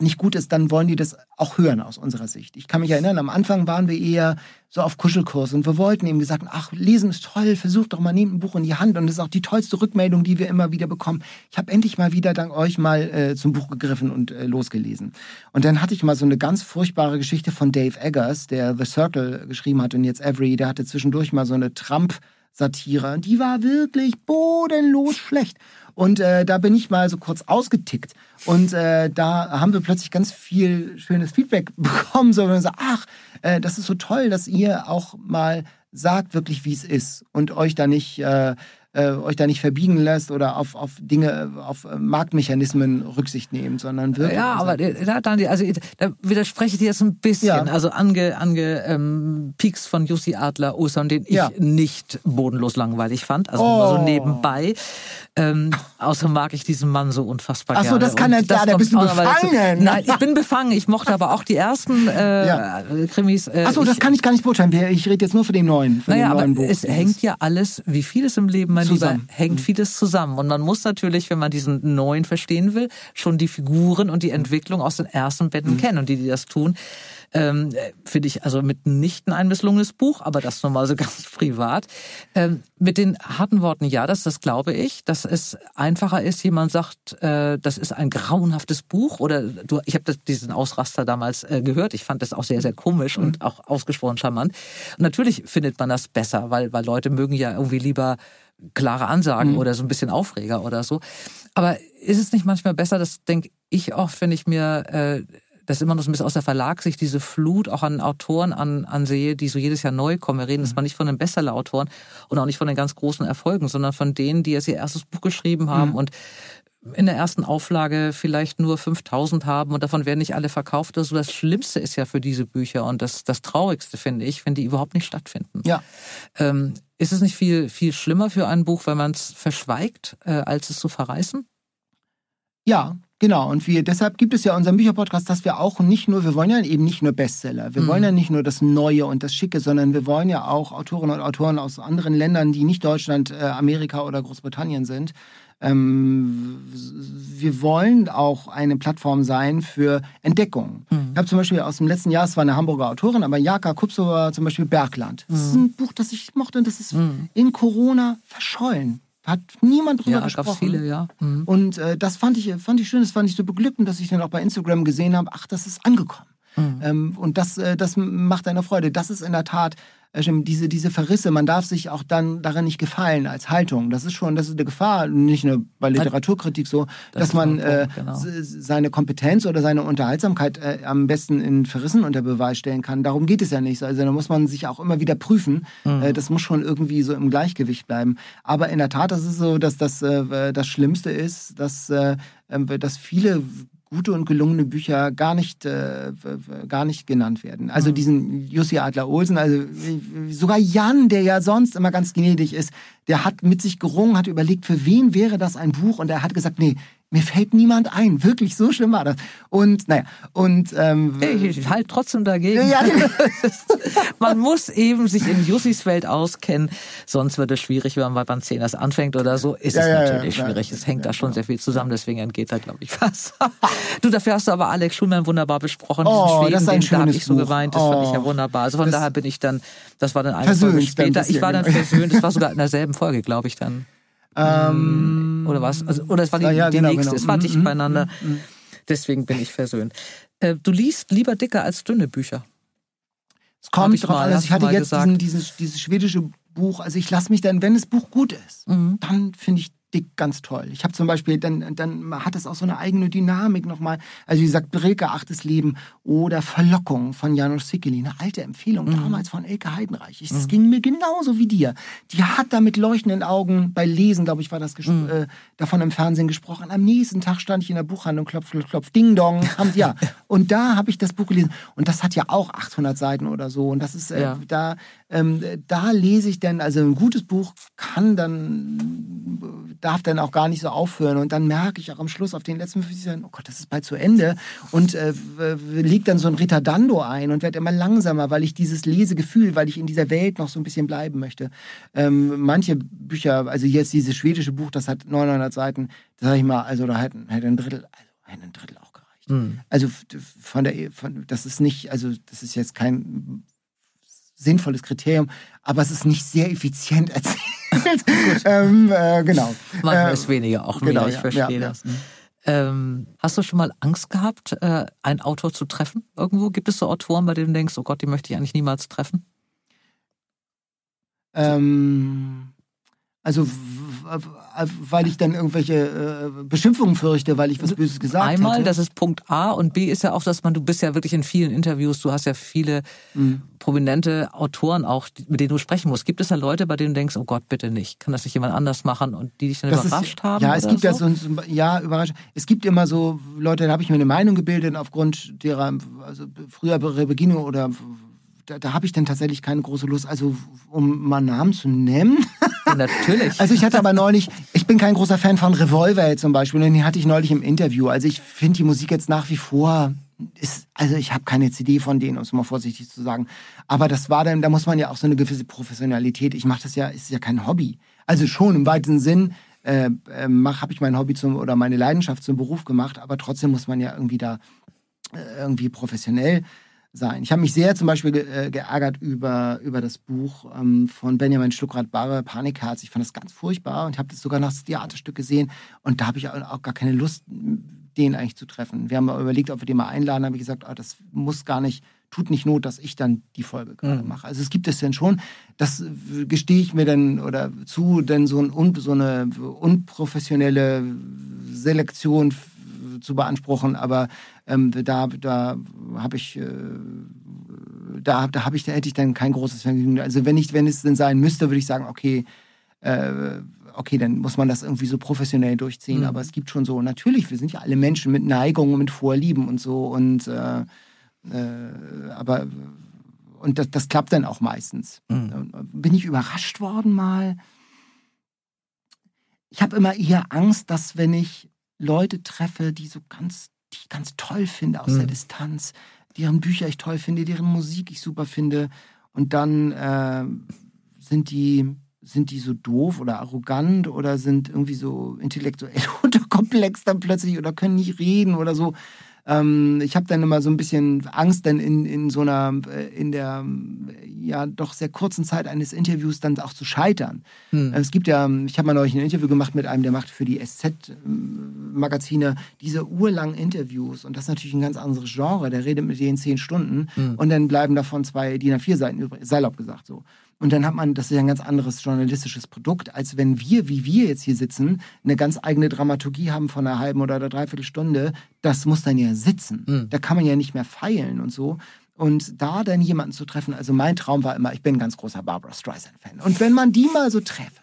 nicht gut ist, dann wollen die das auch hören aus unserer Sicht. Ich kann mich erinnern, am Anfang waren wir eher so auf Kuschelkurs und wir wollten eben gesagt, ach, lesen ist toll, versucht doch mal, nehmt ein Buch in die Hand und das ist auch die tollste Rückmeldung, die wir immer wieder bekommen. Ich habe endlich mal wieder dank euch mal äh, zum Buch gegriffen und äh, losgelesen. Und dann hatte ich mal so eine ganz furchtbare Geschichte von Dave Eggers, der The Circle geschrieben hat und jetzt Every, der hatte zwischendurch mal so eine Trump- Satire. Die war wirklich bodenlos schlecht. Und äh, da bin ich mal so kurz ausgetickt. Und äh, da haben wir plötzlich ganz viel schönes Feedback bekommen. So, und so ach, äh, das ist so toll, dass ihr auch mal sagt wirklich, wie es ist und euch da nicht äh, äh, euch da nicht verbiegen lässt oder auf, auf Dinge, auf Marktmechanismen Rücksicht nehmen, sondern wirklich. Ja, aber da, also, da widerspreche ich dir jetzt ein bisschen. Ja. Also ange, ange ähm, Peaks von Jussi Adler Ostern, den ich ja. nicht bodenlos langweilig fand, also oh. so nebenbei. Ähm, außerdem mag ich diesen Mann so unfassbar Ach so, gerne. das kann er, ja, da bist du befangen. Nein, ich bin befangen. Ich mochte aber auch die ersten äh, ja. Krimis. Äh, Ach so, das ich, kann ich gar nicht beurteilen. Ich rede jetzt nur für den neuen, für naja, den neuen aber Buch. Es hängt ja alles, wie vieles im Leben, mein zusammen. Lieber, hängt mhm. vieles zusammen. Und man muss natürlich, wenn man diesen neuen verstehen will, schon die Figuren und die Entwicklung aus den ersten Betten mhm. kennen. Und die, die das tun, ähm, Finde ich also mitnichten ein misslungenes Buch, aber das nur mal so ganz privat. Ähm, mit den harten Worten, ja, das, das glaube ich, dass es einfacher ist, jemand sagt, äh, das ist ein grauenhaftes Buch oder du, ich habe diesen Ausraster damals äh, gehört. Ich fand das auch sehr, sehr komisch mhm. und auch ausgesprochen charmant. Und natürlich findet man das besser, weil, weil Leute mögen ja irgendwie lieber klare Ansagen mhm. oder so ein bisschen Aufreger oder so. Aber ist es nicht manchmal besser, das denke ich oft, wenn ich mir äh, das immer noch so ein bisschen aus der Verlagssicht diese Flut auch an Autoren an, ansehe, die so jedes Jahr neu kommen. Wir reden jetzt mhm. mal nicht von den Bestseller-Autoren und auch nicht von den ganz großen Erfolgen, sondern von denen, die jetzt ihr erstes Buch geschrieben haben mhm. und in der ersten Auflage vielleicht nur 5000 haben und davon werden nicht alle verkauft. Also das Schlimmste ist ja für diese Bücher und das, das Traurigste finde ich, wenn die überhaupt nicht stattfinden. Ja. Ähm, ist es nicht viel, viel schlimmer für ein Buch, wenn man es verschweigt, äh, als es zu verreißen? Ja, Genau, und wir, deshalb gibt es ja unseren Bücherpodcast, dass wir auch nicht nur, wir wollen ja eben nicht nur Bestseller, wir mhm. wollen ja nicht nur das Neue und das Schicke, sondern wir wollen ja auch Autorinnen und Autoren aus anderen Ländern, die nicht Deutschland, äh, Amerika oder Großbritannien sind. Ähm, wir wollen auch eine Plattform sein für Entdeckung. Mhm. Ich habe zum Beispiel aus dem letzten Jahr, es war eine Hamburger Autorin, aber Jaka Kupsova zum Beispiel Bergland. Das mhm. ist ein Buch, das ich mochte und das ist mhm. in Corona verschollen. Hat niemand drüber ja, gesprochen. Viele, ja. Mhm. Und äh, das fand ich, fand ich schön, das fand ich so beglückend, dass ich dann auch bei Instagram gesehen habe, ach, das ist angekommen. Mhm. Ähm, und das, äh, das macht eine Freude. Das ist in der Tat äh, diese, diese Verrisse, man darf sich auch dann daran nicht gefallen als Haltung. Das ist schon, das ist eine Gefahr, nicht nur bei Literaturkritik so, das dass man Punkt, äh, genau. seine Kompetenz oder seine Unterhaltsamkeit äh, am besten in Verrissen unter Beweis stellen kann. Darum geht es ja nicht. Also da muss man sich auch immer wieder prüfen. Mhm. Äh, das muss schon irgendwie so im Gleichgewicht bleiben. Aber in der Tat, das ist so, dass das äh, das Schlimmste ist, dass, äh, dass viele gute und gelungene Bücher gar nicht, äh, gar nicht genannt werden. Also mhm. diesen Jussi Adler Olsen, also sogar Jan, der ja sonst immer ganz gnädig ist, der hat mit sich gerungen, hat überlegt, für wen wäre das ein Buch und er hat gesagt, nee, mir fällt niemand ein. Wirklich, so schlimm war das. Und naja, und ähm, ich halt trotzdem dagegen. Ja, genau. Man muss eben sich in Jussis Welt auskennen, sonst wird es schwierig, wenn man bei Band 10 das anfängt oder so. Ist ja, es ja, natürlich ja, schwierig. Es hängt da schon sehr viel zusammen, deswegen entgeht da, glaube ich, was. du, dafür hast du aber Alex Schulmann wunderbar besprochen. Oh, Schweden, das ist ein den, da habe ich so Buch. geweint, das oh, fand ich ja oh, wunderbar. Also von daher bin ich dann, das war dann eine Folge später. Ich war dann genau. versöhnt, das war sogar in derselben Folge, glaube ich, dann. Ähm, oder was? Also, oder es war die, ja, die genau, nächste, genau. es war dicht mhm, beieinander. Mhm, mhm. Deswegen bin ich versöhnt. Äh, du liest lieber dicker als dünne Bücher. Es kommt drauf an. Also ich hatte jetzt diesen, dieses, dieses schwedische Buch. Also ich lasse mich dann, wenn das Buch gut ist, mhm. dann finde ich ganz toll. Ich habe zum Beispiel, dann, dann hat es auch so eine eigene Dynamik nochmal. Also wie gesagt, Brilke, Achtes Leben oder Verlockung von Janusz Sickeli, eine alte Empfehlung mhm. damals von Elke Heidenreich. Das mhm. ging mir genauso wie dir. Die hat da mit leuchtenden Augen bei Lesen, glaube ich, war das mhm. äh, davon im Fernsehen gesprochen. Am nächsten Tag stand ich in der Buchhandlung, klopf, klopf, klopf, Ding Dong, haben, ja. Und da habe ich das Buch gelesen. Und das hat ja auch 800 Seiten oder so. Und das ist, äh, ja. da, ähm, da lese ich dann, also ein gutes Buch kann dann darf dann auch gar nicht so aufhören. Und dann merke ich auch am Schluss auf den letzten 50 Seiten, oh Gott, das ist bald zu Ende. Und äh, liegt dann so ein Ritardando ein und werde immer langsamer, weil ich dieses Lesegefühl, weil ich in dieser Welt noch so ein bisschen bleiben möchte. Ähm, manche Bücher, also jetzt dieses schwedische Buch, das hat 900 Seiten, da sage ich mal, also da hätte, hätte ein Drittel, also ein Drittel auch gereicht. Mhm. Also von der, von, das ist nicht, also das ist jetzt kein sinnvolles Kriterium, aber es ist nicht sehr effizient erzählt. ähm, äh, genau. Manchmal ähm, ist weniger auch mehr, genau, ich verstehe ja, das. Ja. Ähm, hast du schon mal Angst gehabt, äh, einen Autor zu treffen? Irgendwo gibt es so Autoren, bei denen du denkst, oh Gott, die möchte ich eigentlich niemals treffen? Ähm, also weil ich dann irgendwelche äh, Beschimpfungen fürchte, weil ich was Böses gesagt habe. Einmal, hätte. das ist Punkt A und B ist ja auch, dass man, du bist ja wirklich in vielen Interviews, du hast ja viele mhm. prominente Autoren auch, mit denen du sprechen musst. Gibt es da Leute, bei denen du denkst, oh Gott, bitte nicht, kann das nicht jemand anders machen und die dich dann das überrascht ist, haben? Ja, es gibt so? ja so, ja, überrascht. Es gibt immer so Leute, da habe ich mir eine Meinung gebildet aufgrund derer, also früher Begino oder da, da habe ich dann tatsächlich keine große Lust. Also, um mal Namen zu nennen. Natürlich. Also ich hatte aber neulich, ich bin kein großer Fan von Revolver zum Beispiel, den hatte ich neulich im Interview. Also ich finde die Musik jetzt nach wie vor ist, also ich habe keine CD von denen, um es mal vorsichtig zu sagen. Aber das war dann, da muss man ja auch so eine gewisse Professionalität. Ich mache das ja, ist ja kein Hobby. Also schon im weitesten Sinn äh, äh, habe ich mein Hobby zum oder meine Leidenschaft zum Beruf gemacht, aber trotzdem muss man ja irgendwie da äh, irgendwie professionell sein. Ich habe mich sehr zum Beispiel ge äh, geärgert über, über das Buch ähm, von Benjamin Stuckrad-Barre, Panikherz. Ich fand das ganz furchtbar und ich habe das sogar noch das Theaterstück gesehen und da habe ich auch gar keine Lust, den eigentlich zu treffen. Wir haben mal überlegt, ob wir den mal einladen, habe ich gesagt, oh, das muss gar nicht, tut nicht Not, dass ich dann die Folge gerade mhm. mache. Also es gibt es denn schon, das gestehe ich mir dann oder zu, denn so, ein, so eine unprofessionelle Selektion zu beanspruchen, aber ähm, da, da habe ich, äh, da, da habe ich, da hätte ich dann kein großes Vergnügen. Also wenn ich, wenn es denn sein müsste, würde ich sagen, okay, äh, okay, dann muss man das irgendwie so professionell durchziehen. Mhm. Aber es gibt schon so, natürlich, wir sind ja alle Menschen mit Neigungen, mit Vorlieben und so und äh, äh, aber und das, das klappt dann auch meistens. Mhm. Bin ich überrascht worden mal? Ich habe immer eher Angst, dass wenn ich Leute treffe, die so ganz, die ich ganz toll finde aus mhm. der Distanz, deren Bücher ich toll finde, deren Musik ich super finde. Und dann äh, sind die sind die so doof oder arrogant oder sind irgendwie so intellektuell unterkomplex dann plötzlich oder können nicht reden oder so. Ähm, ich habe dann immer so ein bisschen Angst, dann in, in so einer, äh, in der ja doch sehr kurzen Zeit eines Interviews dann auch zu scheitern. Hm. Es gibt ja, ich habe mal neulich ein Interview gemacht mit einem, der macht für die SZ-Magazine diese urlangen Interviews und das ist natürlich ein ganz anderes Genre. Der redet mit denen zehn Stunden hm. und dann bleiben davon zwei DIN A4-Seiten übrig. Salopp gesagt so. Und dann hat man, das ist ja ein ganz anderes journalistisches Produkt, als wenn wir, wie wir jetzt hier sitzen, eine ganz eigene Dramaturgie haben von einer halben oder einer Dreiviertelstunde. Das muss dann ja sitzen. Mhm. Da kann man ja nicht mehr feilen und so. Und da dann jemanden zu treffen, also mein Traum war immer, ich bin ein ganz großer Barbara Streisand-Fan. Und wenn man die mal so treffe,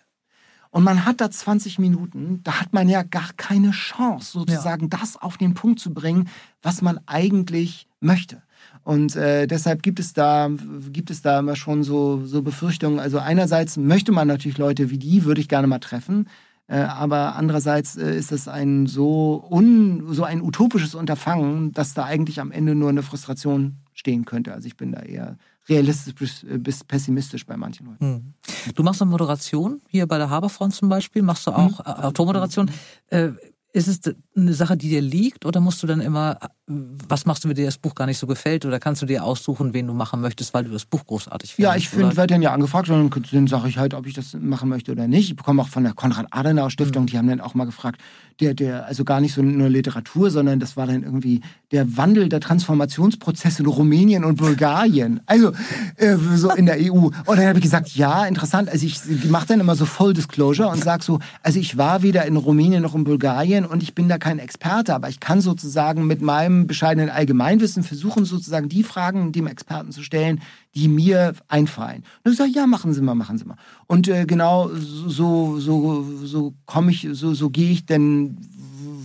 und man hat da 20 Minuten, da hat man ja gar keine Chance, sozusagen ja. das auf den Punkt zu bringen, was man eigentlich möchte. Und äh, deshalb gibt es da gibt es da immer schon so so Befürchtungen. Also einerseits möchte man natürlich Leute wie die würde ich gerne mal treffen, äh, aber andererseits äh, ist es ein so un, so ein utopisches Unterfangen, dass da eigentlich am Ende nur eine Frustration stehen könnte. Also ich bin da eher realistisch bis, äh, bis pessimistisch bei manchen Leuten. Hm. Du machst eine Moderation hier bei der Haberfront zum Beispiel, machst du auch hm. Äh, ist es eine Sache, die dir liegt oder musst du dann immer, was machst du, wenn dir das Buch gar nicht so gefällt oder kannst du dir aussuchen, wen du machen möchtest, weil du das Buch großartig findest? Ja, ich werde dann ja angefragt und dann sage ich halt, ob ich das machen möchte oder nicht. Ich bekomme auch von der Konrad-Adenauer-Stiftung, mhm. die haben dann auch mal gefragt, der, der, also gar nicht so nur Literatur, sondern das war dann irgendwie der Wandel, der Transformationsprozess in Rumänien und Bulgarien. Also äh, so in der EU. Und dann habe ich gesagt, ja, interessant. Also ich mache dann immer so Full Disclosure und sage so, also ich war weder in Rumänien noch in Bulgarien und ich bin da kein Experte, aber ich kann sozusagen mit meinem bescheidenen Allgemeinwissen versuchen, sozusagen die Fragen dem Experten zu stellen, die mir einfallen. Und ich sage, ja, machen Sie mal, machen Sie mal. Und äh, genau so, so, so komme ich, so, so gehe ich denn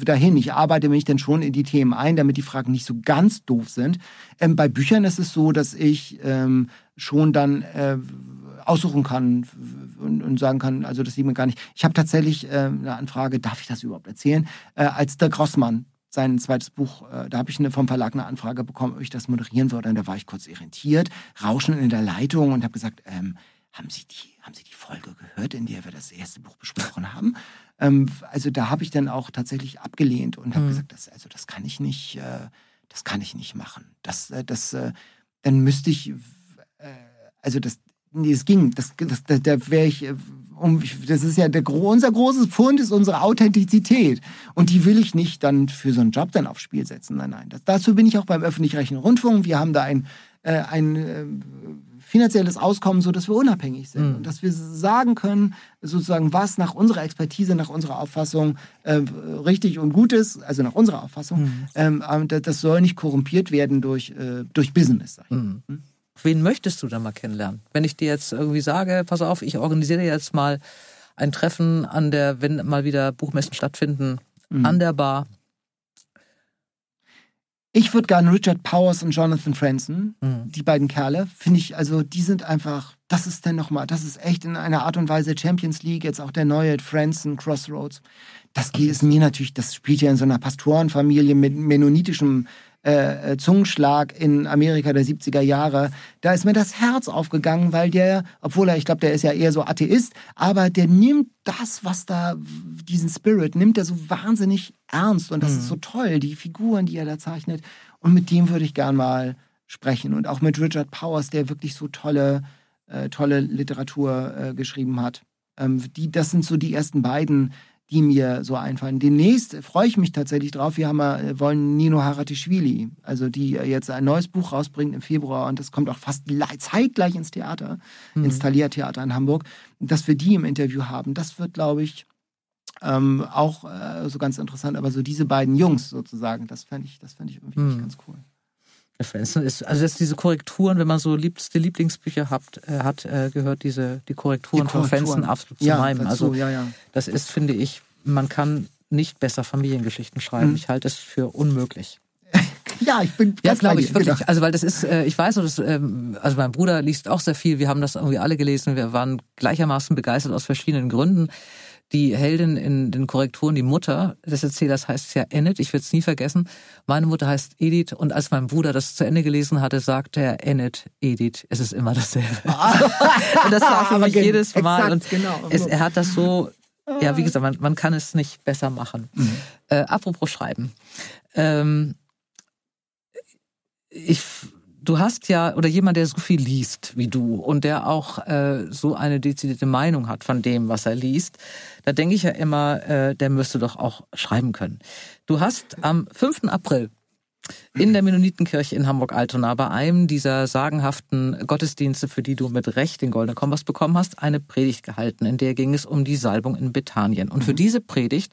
dahin. Ich arbeite mich dann schon in die Themen ein, damit die Fragen nicht so ganz doof sind. Ähm, bei Büchern ist es so, dass ich ähm, schon dann äh, aussuchen kann und, und, sagen kann, also das sieht man gar nicht. Ich habe tatsächlich äh, eine Anfrage, darf ich das überhaupt erzählen? Äh, als der Grossmann sein zweites Buch, äh, da habe ich eine, vom Verlag eine Anfrage bekommen, ob ich das moderieren würde. Und da war ich kurz irritiert, rauschen in der Leitung und habe gesagt, ähm, haben Sie die, haben Sie die Folge gehört, in der wir das erste Buch besprochen haben? Ähm, also da habe ich dann auch tatsächlich abgelehnt und habe mhm. gesagt, das, also das kann ich nicht, äh, das kann ich nicht machen. Das, äh, das, äh, dann müsste ich, äh, also das, nee, es ging, das, das, da, da wäre ich äh, um, das ist ja der, unser großes Pfund ist unsere Authentizität. Und die will ich nicht dann für so einen Job dann aufs Spiel setzen. Nein, nein. Das, dazu bin ich auch beim öffentlich-rechtlichen Rundfunk. Wir haben da ein, äh, ein äh, finanzielles Auskommen, so dass wir unabhängig sind Mhm. und dass wir sagen können, sozusagen, was nach unserer Expertise, nach unserer Auffassung äh, richtig und gut ist, also nach unserer Auffassung. Mhm. Ähm, das, soll nicht korrumpiert werden durch, äh, durch Business. Sag ich. Mhm. Wen möchtest du da mal kennenlernen? Wenn ich dir jetzt irgendwie sage, pass auf, ich organisiere jetzt mal ein Treffen an der, wenn mal wieder Buchmessen stattfinden, Mhm. an der Bar. Ich würde gerne Richard Powers und Jonathan Franzen, Mhm. die beiden Kerle, finde ich, also die sind einfach, das ist dann nochmal, das ist echt in einer Art und Weise Champions League, jetzt auch der neue Franzen, Crossroads. Das geht ist mir natürlich, das spielt ja in so einer Pastorenfamilie mit mennonitischem äh, äh, Zungenschlag in Amerika der 70er Jahre. Da ist mir das Herz aufgegangen, weil der, obwohl er, ich glaube, der ist ja eher so Atheist, aber der nimmt das, was da, diesen Spirit, nimmt er so wahnsinnig ernst und das ist so toll, die Figuren, die er da zeichnet. Und mit dem würde ich gern mal sprechen. Und auch mit Richard Powers, der wirklich so tolle, äh, tolle Literatur äh, geschrieben hat. Ähm, die, das sind so die ersten beiden, die mir so einfallen. Demnächst freue ich mich tatsächlich drauf. Wir haben, äh, wollen Nino Haratischvili, also die äh, jetzt ein neues Buch rausbringt im Februar und das kommt auch fast zeitgleich ins Theater, ins Thalia-Theater in Hamburg, dass wir die im Interview haben. Das wird, glaube ich, ähm, auch äh, so ganz interessant. Aber so diese beiden Jungs sozusagen, das fände ich, das fände ich irgendwie Mhm. ganz cool. Ist, also jetzt diese Korrekturen, wenn man so liebste Lieblingsbücher habt, äh, hat, äh, gehört diese, die Korrekturen, Die von Korrekturen. Franzen absolut zu Ja, meinem. dazu, Also ja, ja. das ist, finde ich, man kann nicht besser Familiengeschichten schreiben. Mhm. Ich halte es für unmöglich. Ja, ich bin Ja, glaube ich wirklich. genau. Also weil das ist, äh, ich weiß, dass, ähm, also mein Bruder liest auch sehr viel. Wir haben das irgendwie alle gelesen. Wir waren gleichermaßen begeistert aus verschiedenen Gründen. Die Heldin in den Korrekturen, die Mutter des Erzählers heißt ja Enid. Ich werde es nie vergessen. Meine Mutter heißt Edith und als mein Bruder das zu Ende gelesen hatte, sagte er Enid, Edith. Es ist immer dasselbe. und das war für mich jedes Mal. exakt, und genau. es, er hat das so, ja, wie gesagt, man, man kann es nicht besser machen. Äh, apropos Schreiben. Ähm, ich, du hast ja, oder jemand, der so viel liest wie du und der auch äh, so eine dezidierte Meinung hat von dem, was er liest, da denke ich ja immer, äh, der müsste doch auch schreiben können. Du hast am 5. April in der Mennonitenkirche in Hamburg-Altona bei einem dieser sagenhaften Gottesdienste, für die du mit Recht den Goldenen Kompass bekommen hast, eine Predigt gehalten, in der ging es um die Salbung in Bethanien. Und für diese Predigt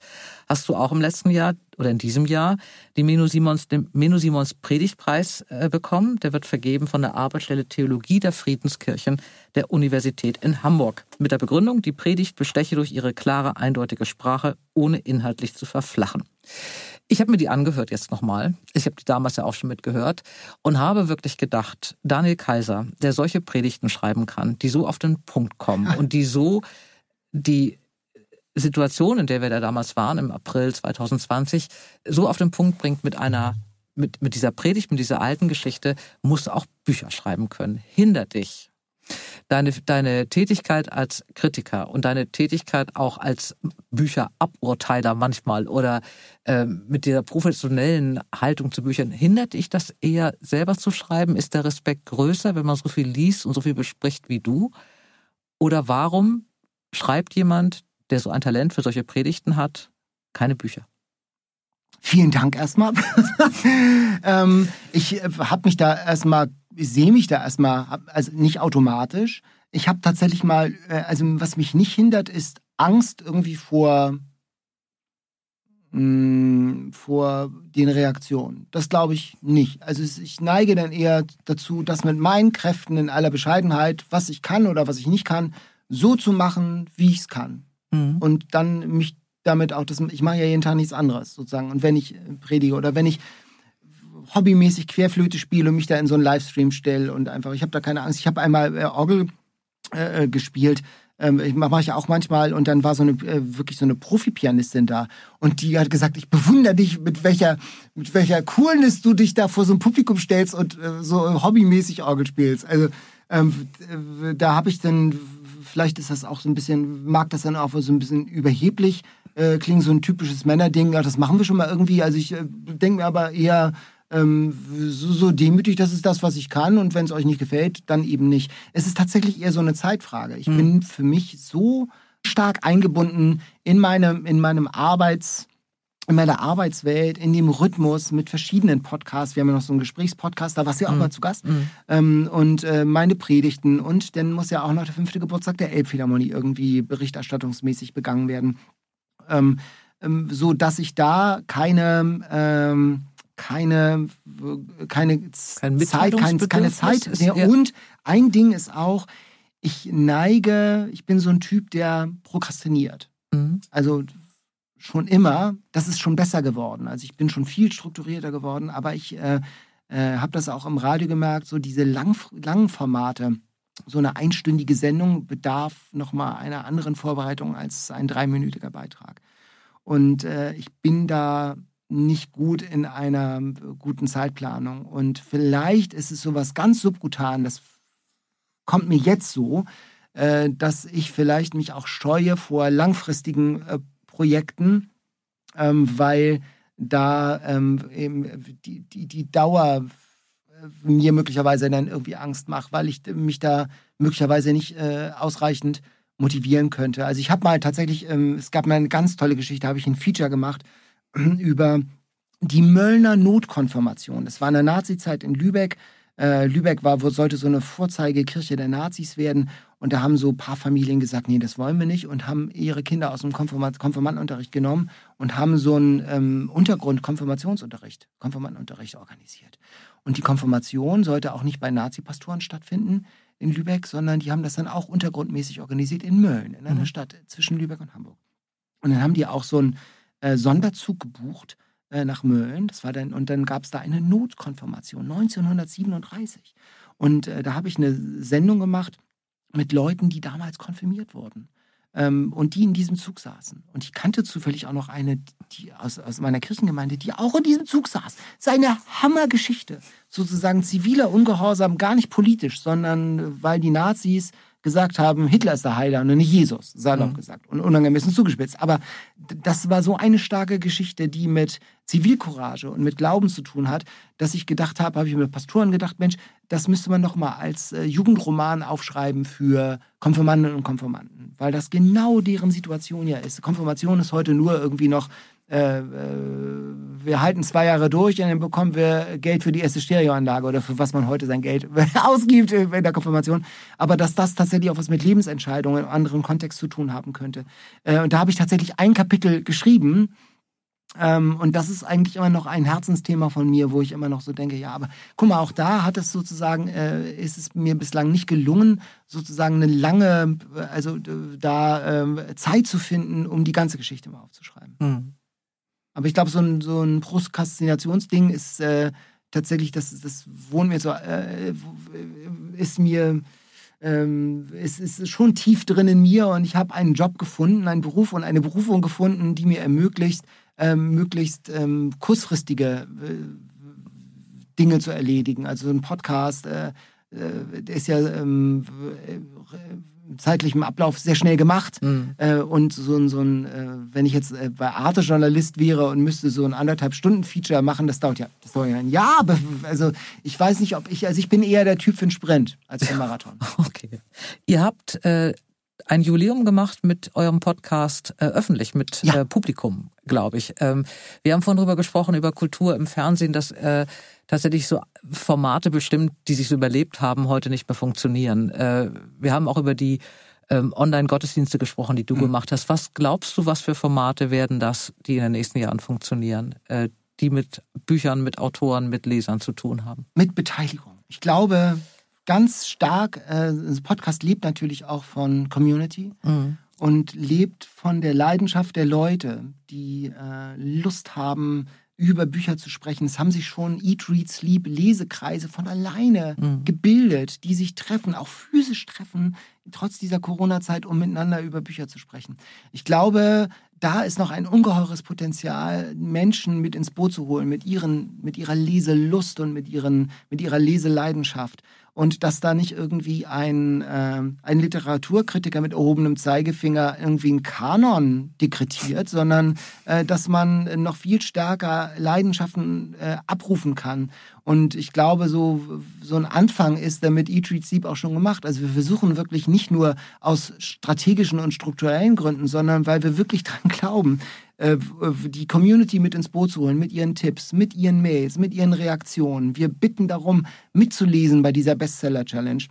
hast du auch im letzten Jahr oder in diesem Jahr die Menno Simons, den Menno Simons Predigtpreis äh, bekommen. Der wird vergeben von der Arbeitsstelle Theologie der Friedenskirchen der Universität in Hamburg. Mit der Begründung, die Predigt besteche durch ihre klare, eindeutige Sprache, ohne inhaltlich zu verflachen. Ich habe mir die angehört jetzt nochmal. Ich habe die damals ja auch schon mitgehört und habe wirklich gedacht, Daniel Kaiser, der solche Predigten schreiben kann, die so auf den Punkt kommen und die so die Situation, in der wir da damals waren, im April 2020, so auf den Punkt bringt mit einer, mit, mit dieser Predigt, mit dieser alten Geschichte, musst du auch Bücher schreiben können. Hindert dich deine, deine Tätigkeit als Kritiker und deine Tätigkeit auch als Bücheraburteiler manchmal oder ähm, mit dieser professionellen Haltung zu Büchern, hindert dich das eher selber zu schreiben? Ist der Respekt größer, wenn man so viel liest und so viel bespricht wie du? Oder warum schreibt jemand, der so ein Talent für solche Predigten hat, keine Bücher? Vielen Dank erstmal. ähm, ich habe mich da erstmal, sehe mich da erstmal, also nicht automatisch. Ich habe tatsächlich mal, äh, also was mich nicht hindert, ist Angst irgendwie vor, mh, vor den Reaktionen. Das glaube ich nicht. Also ich neige dann eher dazu, das mit meinen Kräften in aller Bescheidenheit, was ich kann oder was ich nicht kann, so zu machen, wie ich es kann Mhm. und dann mich damit auch, das, ich mache ja jeden Tag nichts anderes sozusagen. Und wenn ich äh, predige oder wenn ich hobbymäßig Querflöte spiele und mich da in so einen Livestream stelle und einfach, ich habe da keine Angst. Ich habe einmal äh, Orgel äh, äh, gespielt. Ähm, mache ich auch manchmal und dann war so eine äh, wirklich so eine Profi-Pianistin da und die hat gesagt, ich bewundere dich, mit welcher mit welcher Coolness du dich da vor so ein Publikum stellst und äh, so hobbymäßig Orgel spielst. Also ähm, äh, da habe ich dann vielleicht ist das auch so ein bisschen, mag das dann auch so ein bisschen überheblich äh, klingen, so ein typisches Männerding. Das machen wir schon mal irgendwie. Also ich äh, denke mir aber eher ähm, so, so demütig, das ist das, was ich kann. Und wenn es euch nicht gefällt, dann eben nicht. Es ist tatsächlich eher so eine Zeitfrage. Ich bin für mich so stark eingebunden in, meine, in meinem Arbeits in meiner Arbeitswelt, in dem Rhythmus mit verschiedenen Podcasts. Wir haben ja noch so einen Gesprächspodcast, da warst du ja auch Mhm. mal zu Gast. Ähm, und äh, meine Predigten. Und dann muss ja auch noch der fünfte Geburtstag der Elbphilharmonie irgendwie berichterstattungsmäßig begangen werden. Ähm, ähm, so dass ich da keine, ähm, keine, keine Kein Zeit, kein, keine Zeit. ist Ja, und ein Ding ist auch, ich neige, ich bin so ein Typ, der prokrastiniert. Mhm. Also schon immer, das ist schon besser geworden. Also ich bin schon viel strukturierter geworden, aber ich äh, äh, habe das auch im Radio gemerkt, so diese lang, langen Formate, so eine einstündige Sendung bedarf nochmal einer anderen Vorbereitung als ein dreiminütiger Beitrag. Und äh, ich bin da nicht gut in einer äh, guten Zeitplanung. Und vielleicht ist es sowas ganz subkutan, das kommt mir jetzt so, äh, dass ich vielleicht mich auch scheue vor langfristigen äh, Projekten, ähm, weil da ähm, eben die, die, die Dauer äh, mir möglicherweise dann irgendwie Angst macht, weil ich mich da möglicherweise nicht äh, ausreichend motivieren könnte. Also ich habe mal tatsächlich, ähm, es gab mal eine ganz tolle Geschichte, habe ich ein Feature gemacht über die Möllner Notkonfirmation. Das war in der Nazizeit in Lübeck. Äh, Lübeck war, sollte so eine Vorzeigekirche der Nazis werden. Und da haben so ein paar Familien gesagt, nee, das wollen wir nicht. Und haben ihre Kinder aus dem Konfirmandenunterricht genommen und haben so einen ähm, Untergrund-Konfirmationsunterricht, Konfirmandenunterricht organisiert. Und die Konfirmation sollte auch nicht bei Nazi-Pastoren stattfinden in Lübeck, sondern die haben das dann auch untergrundmäßig organisiert in Mölln, in einer Mhm. Stadt zwischen Lübeck und Hamburg. Und dann haben die auch so einen äh, Sonderzug gebucht äh, nach Mölln. Das war dann, und dann gab es da eine Notkonfirmation 1937. Und äh, da habe ich eine Sendung gemacht mit Leuten, die damals konfirmiert wurden. Ähm, und die in diesem Zug saßen. Und ich kannte zufällig auch noch eine die aus, aus meiner Kirchengemeinde, die auch in diesem Zug saß. Seine Hammergeschichte. Sozusagen ziviler Ungehorsam, gar nicht politisch, sondern äh, weil die Nazis gesagt haben, Hitler ist der Heiler und nicht Jesus, salopp Mhm. gesagt und unangemessen zugespitzt. Aber das war so eine starke Geschichte, die mit Zivilcourage und mit Glauben zu tun hat, dass ich gedacht habe, habe ich mit Pastoren gedacht, Mensch, das müsste man noch mal als äh, Jugendroman aufschreiben für Konfirmandinnen und Konfirmanden, weil das genau deren Situation ja ist. Konfirmation ist heute nur irgendwie noch äh, äh, wir halten zwei Jahre durch und dann bekommen wir Geld für die erste Stereoanlage oder für was man heute sein Geld ausgibt in der Konfirmation. Aber dass das tatsächlich auch was mit Lebensentscheidungen im anderen Kontext zu tun haben könnte. Äh, und da habe ich tatsächlich ein Kapitel geschrieben. Ähm, und das ist eigentlich immer noch ein Herzensthema von mir, wo ich immer noch so denke, ja, aber guck mal, auch da hat es sozusagen, ist es mir bislang nicht gelungen, sozusagen eine lange, also da ähm, Zeit zu finden, um die ganze Geschichte mal aufzuschreiben. Mhm. Aber ich glaube, so ein, so ein Prokrastinationsding ist äh, tatsächlich, das, das wohnt mir so, äh, ist mir, ähm, es ist schon tief drin in mir und ich habe einen Job gefunden, einen Beruf und eine Berufung gefunden, die mir ermöglicht, ähm, möglichst ähm, kurzfristige äh, Dinge zu erledigen. Also so ein Podcast, äh, äh, ist ja ähm, äh, zeitlichem Ablauf sehr schnell gemacht. Mhm. Äh, und so ein, so ein äh, wenn ich jetzt äh, bei Arte Journalist wäre und müsste so ein anderthalb Stunden Feature machen, das dauert ja, das dauert ja ein Jahr. Aber also ich weiß nicht, ob ich, also ich bin eher der Typ für einen Sprint als für einen Marathon. Okay. Ihr habt äh, ein Jubiläum gemacht mit eurem Podcast äh, öffentlich, mit Ja. äh, Publikum, glaube ich. Ähm, wir haben vorhin drüber gesprochen, über Kultur im Fernsehen, dass äh, tatsächlich so Formate bestimmt, die sich so überlebt haben, heute nicht mehr funktionieren. Äh, wir haben auch über die ähm, Online-Gottesdienste gesprochen, die du Mhm. gemacht hast. Was glaubst du, was für Formate werden das, die in den nächsten Jahren funktionieren, äh, die mit Büchern, mit Autoren, mit Lesern zu tun haben? Mit Beteiligung. Ich glaube ganz stark, äh, das Podcast lebt natürlich auch von Community. Mhm. und lebt von der Leidenschaft der Leute, die äh, Lust haben, über Bücher zu sprechen. Es haben sich schon Eat, Read, Sleep, Lesekreise von alleine Mhm. gebildet, die sich treffen, auch physisch treffen, trotz dieser Corona-Zeit, um miteinander über Bücher zu sprechen. Ich glaube, da ist noch ein ungeheures Potenzial, Menschen mit ins Boot zu holen, mit, ihren, mit ihrer Leselust und mit, ihren, mit ihrer Leseleidenschaft. Und dass da nicht irgendwie ein, äh, ein Literaturkritiker mit erhobenem Zeigefinger irgendwie einen Kanon dekretiert, sondern äh, dass man noch viel stärker Leidenschaften äh, abrufen kann. Und ich glaube, so, so ein Anfang ist der mit Eat, Read, Sleep auch schon gemacht. Also wir versuchen wirklich nicht nur aus strategischen und strukturellen Gründen, sondern weil wir wirklich dran glauben, äh, die Community mit ins Boot zu holen, mit ihren Tipps, mit ihren Mails, mit ihren Reaktionen. Wir bitten darum, mitzulesen bei dieser Bestseller-Challenge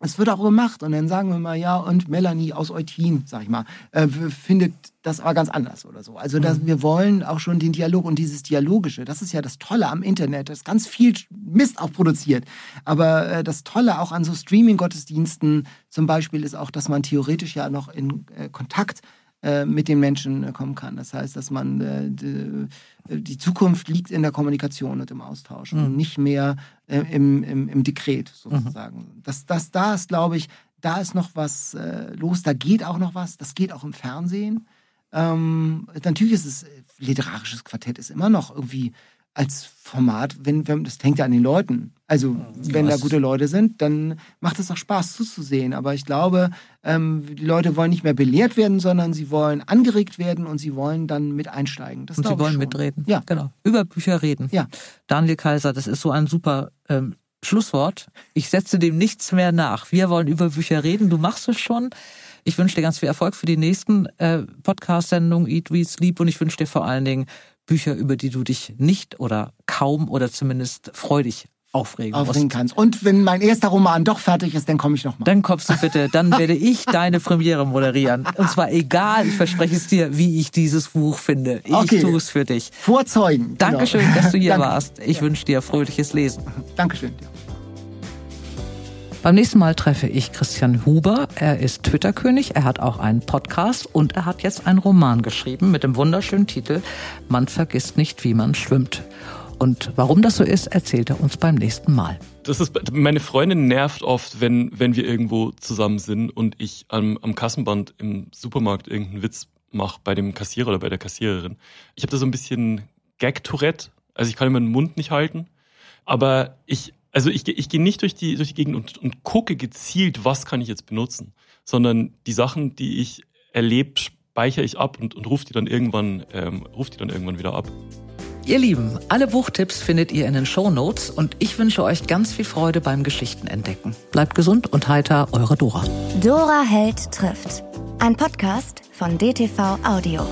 es wird auch gemacht und dann sagen wir mal, ja, und Melanie aus Eutin, sag ich mal, äh, findet das aber ganz anders oder so. Also dass, mhm. wir wollen auch schon den Dialog und dieses Dialogische, das ist ja das Tolle am Internet, das ganz viel Mist auch produziert. Aber äh, das Tolle auch an so Streaming-Gottesdiensten zum Beispiel ist auch, dass man theoretisch ja noch in äh, Kontakt äh, mit den Menschen äh, kommen kann. Das heißt, dass man äh, die, die, Zukunft liegt in der Kommunikation und im Austausch mhm. und nicht mehr im, im, im Dekret sozusagen. Mhm. Das, das, da ist, glaube ich, da ist noch was los, da geht auch noch was, das geht auch im Fernsehen. Ähm, natürlich ist es, literarisches Quartett ist immer noch irgendwie als Format, wenn, wenn das hängt ja an den Leuten. Also wenn da gute Leute sind, dann macht es auch Spaß zuzusehen. Aber ich glaube, ähm, die Leute wollen nicht mehr belehrt werden, sondern sie wollen angeregt werden und sie wollen dann mit einsteigen. Das und sie wollen mitreden. Ja, genau. Über Bücher reden. Ja. Daniel Kaiser, das ist so ein super ähm, Schlusswort. Ich setze dem nichts mehr nach. Wir wollen über Bücher reden. Du machst es schon. Ich wünsche dir ganz viel Erfolg für die nächsten äh, Podcast-Sendungen Eat, Read, Sleep und ich wünsche dir vor allen Dingen Bücher, über die du dich nicht oder kaum oder zumindest freudig aufregen, aufregen kannst. Und wenn mein erster Roman doch fertig ist, dann komme ich nochmal. Dann kommst du bitte, dann werde ich deine Premiere moderieren. Und zwar egal, ich verspreche es dir, wie ich dieses Buch finde. Ich okay. tue es für dich. Vorzeugen. Dankeschön, genau. dass du hier warst. Ich ja. wünsche dir fröhliches Lesen. Dankeschön. Ja. Beim nächsten Mal treffe ich Christian Huber. Er ist Twitter-König, er hat auch einen Podcast und er hat jetzt einen Roman geschrieben mit dem wunderschönen Titel Man vergisst nicht, wie man schwimmt. Und warum das so ist, erzählt er uns beim nächsten Mal. Das ist, meine Freundin nervt oft, wenn, wenn wir irgendwo zusammen sind und ich am, am Kassenband im Supermarkt irgendeinen Witz mache bei dem Kassierer oder bei der Kassiererin. Ich habe da so ein bisschen Gag-Tourette. Also ich kann immer den Mund nicht halten. Aber ich also ich, ich gehe nicht durch die, durch die Gegend und, und gucke gezielt, was kann ich jetzt benutzen, sondern die Sachen, die ich erlebe, speichere ich ab und, und rufe die dann irgendwann, ähm, ruf die dann irgendwann wieder ab. Ihr Lieben, alle Buchtipps findet ihr in den Show Notes und ich wünsche euch ganz viel Freude beim Geschichtenentdecken. Bleibt gesund und heiter, eure Dora. Dora Held trifft. Ein Podcast von DTV Audio.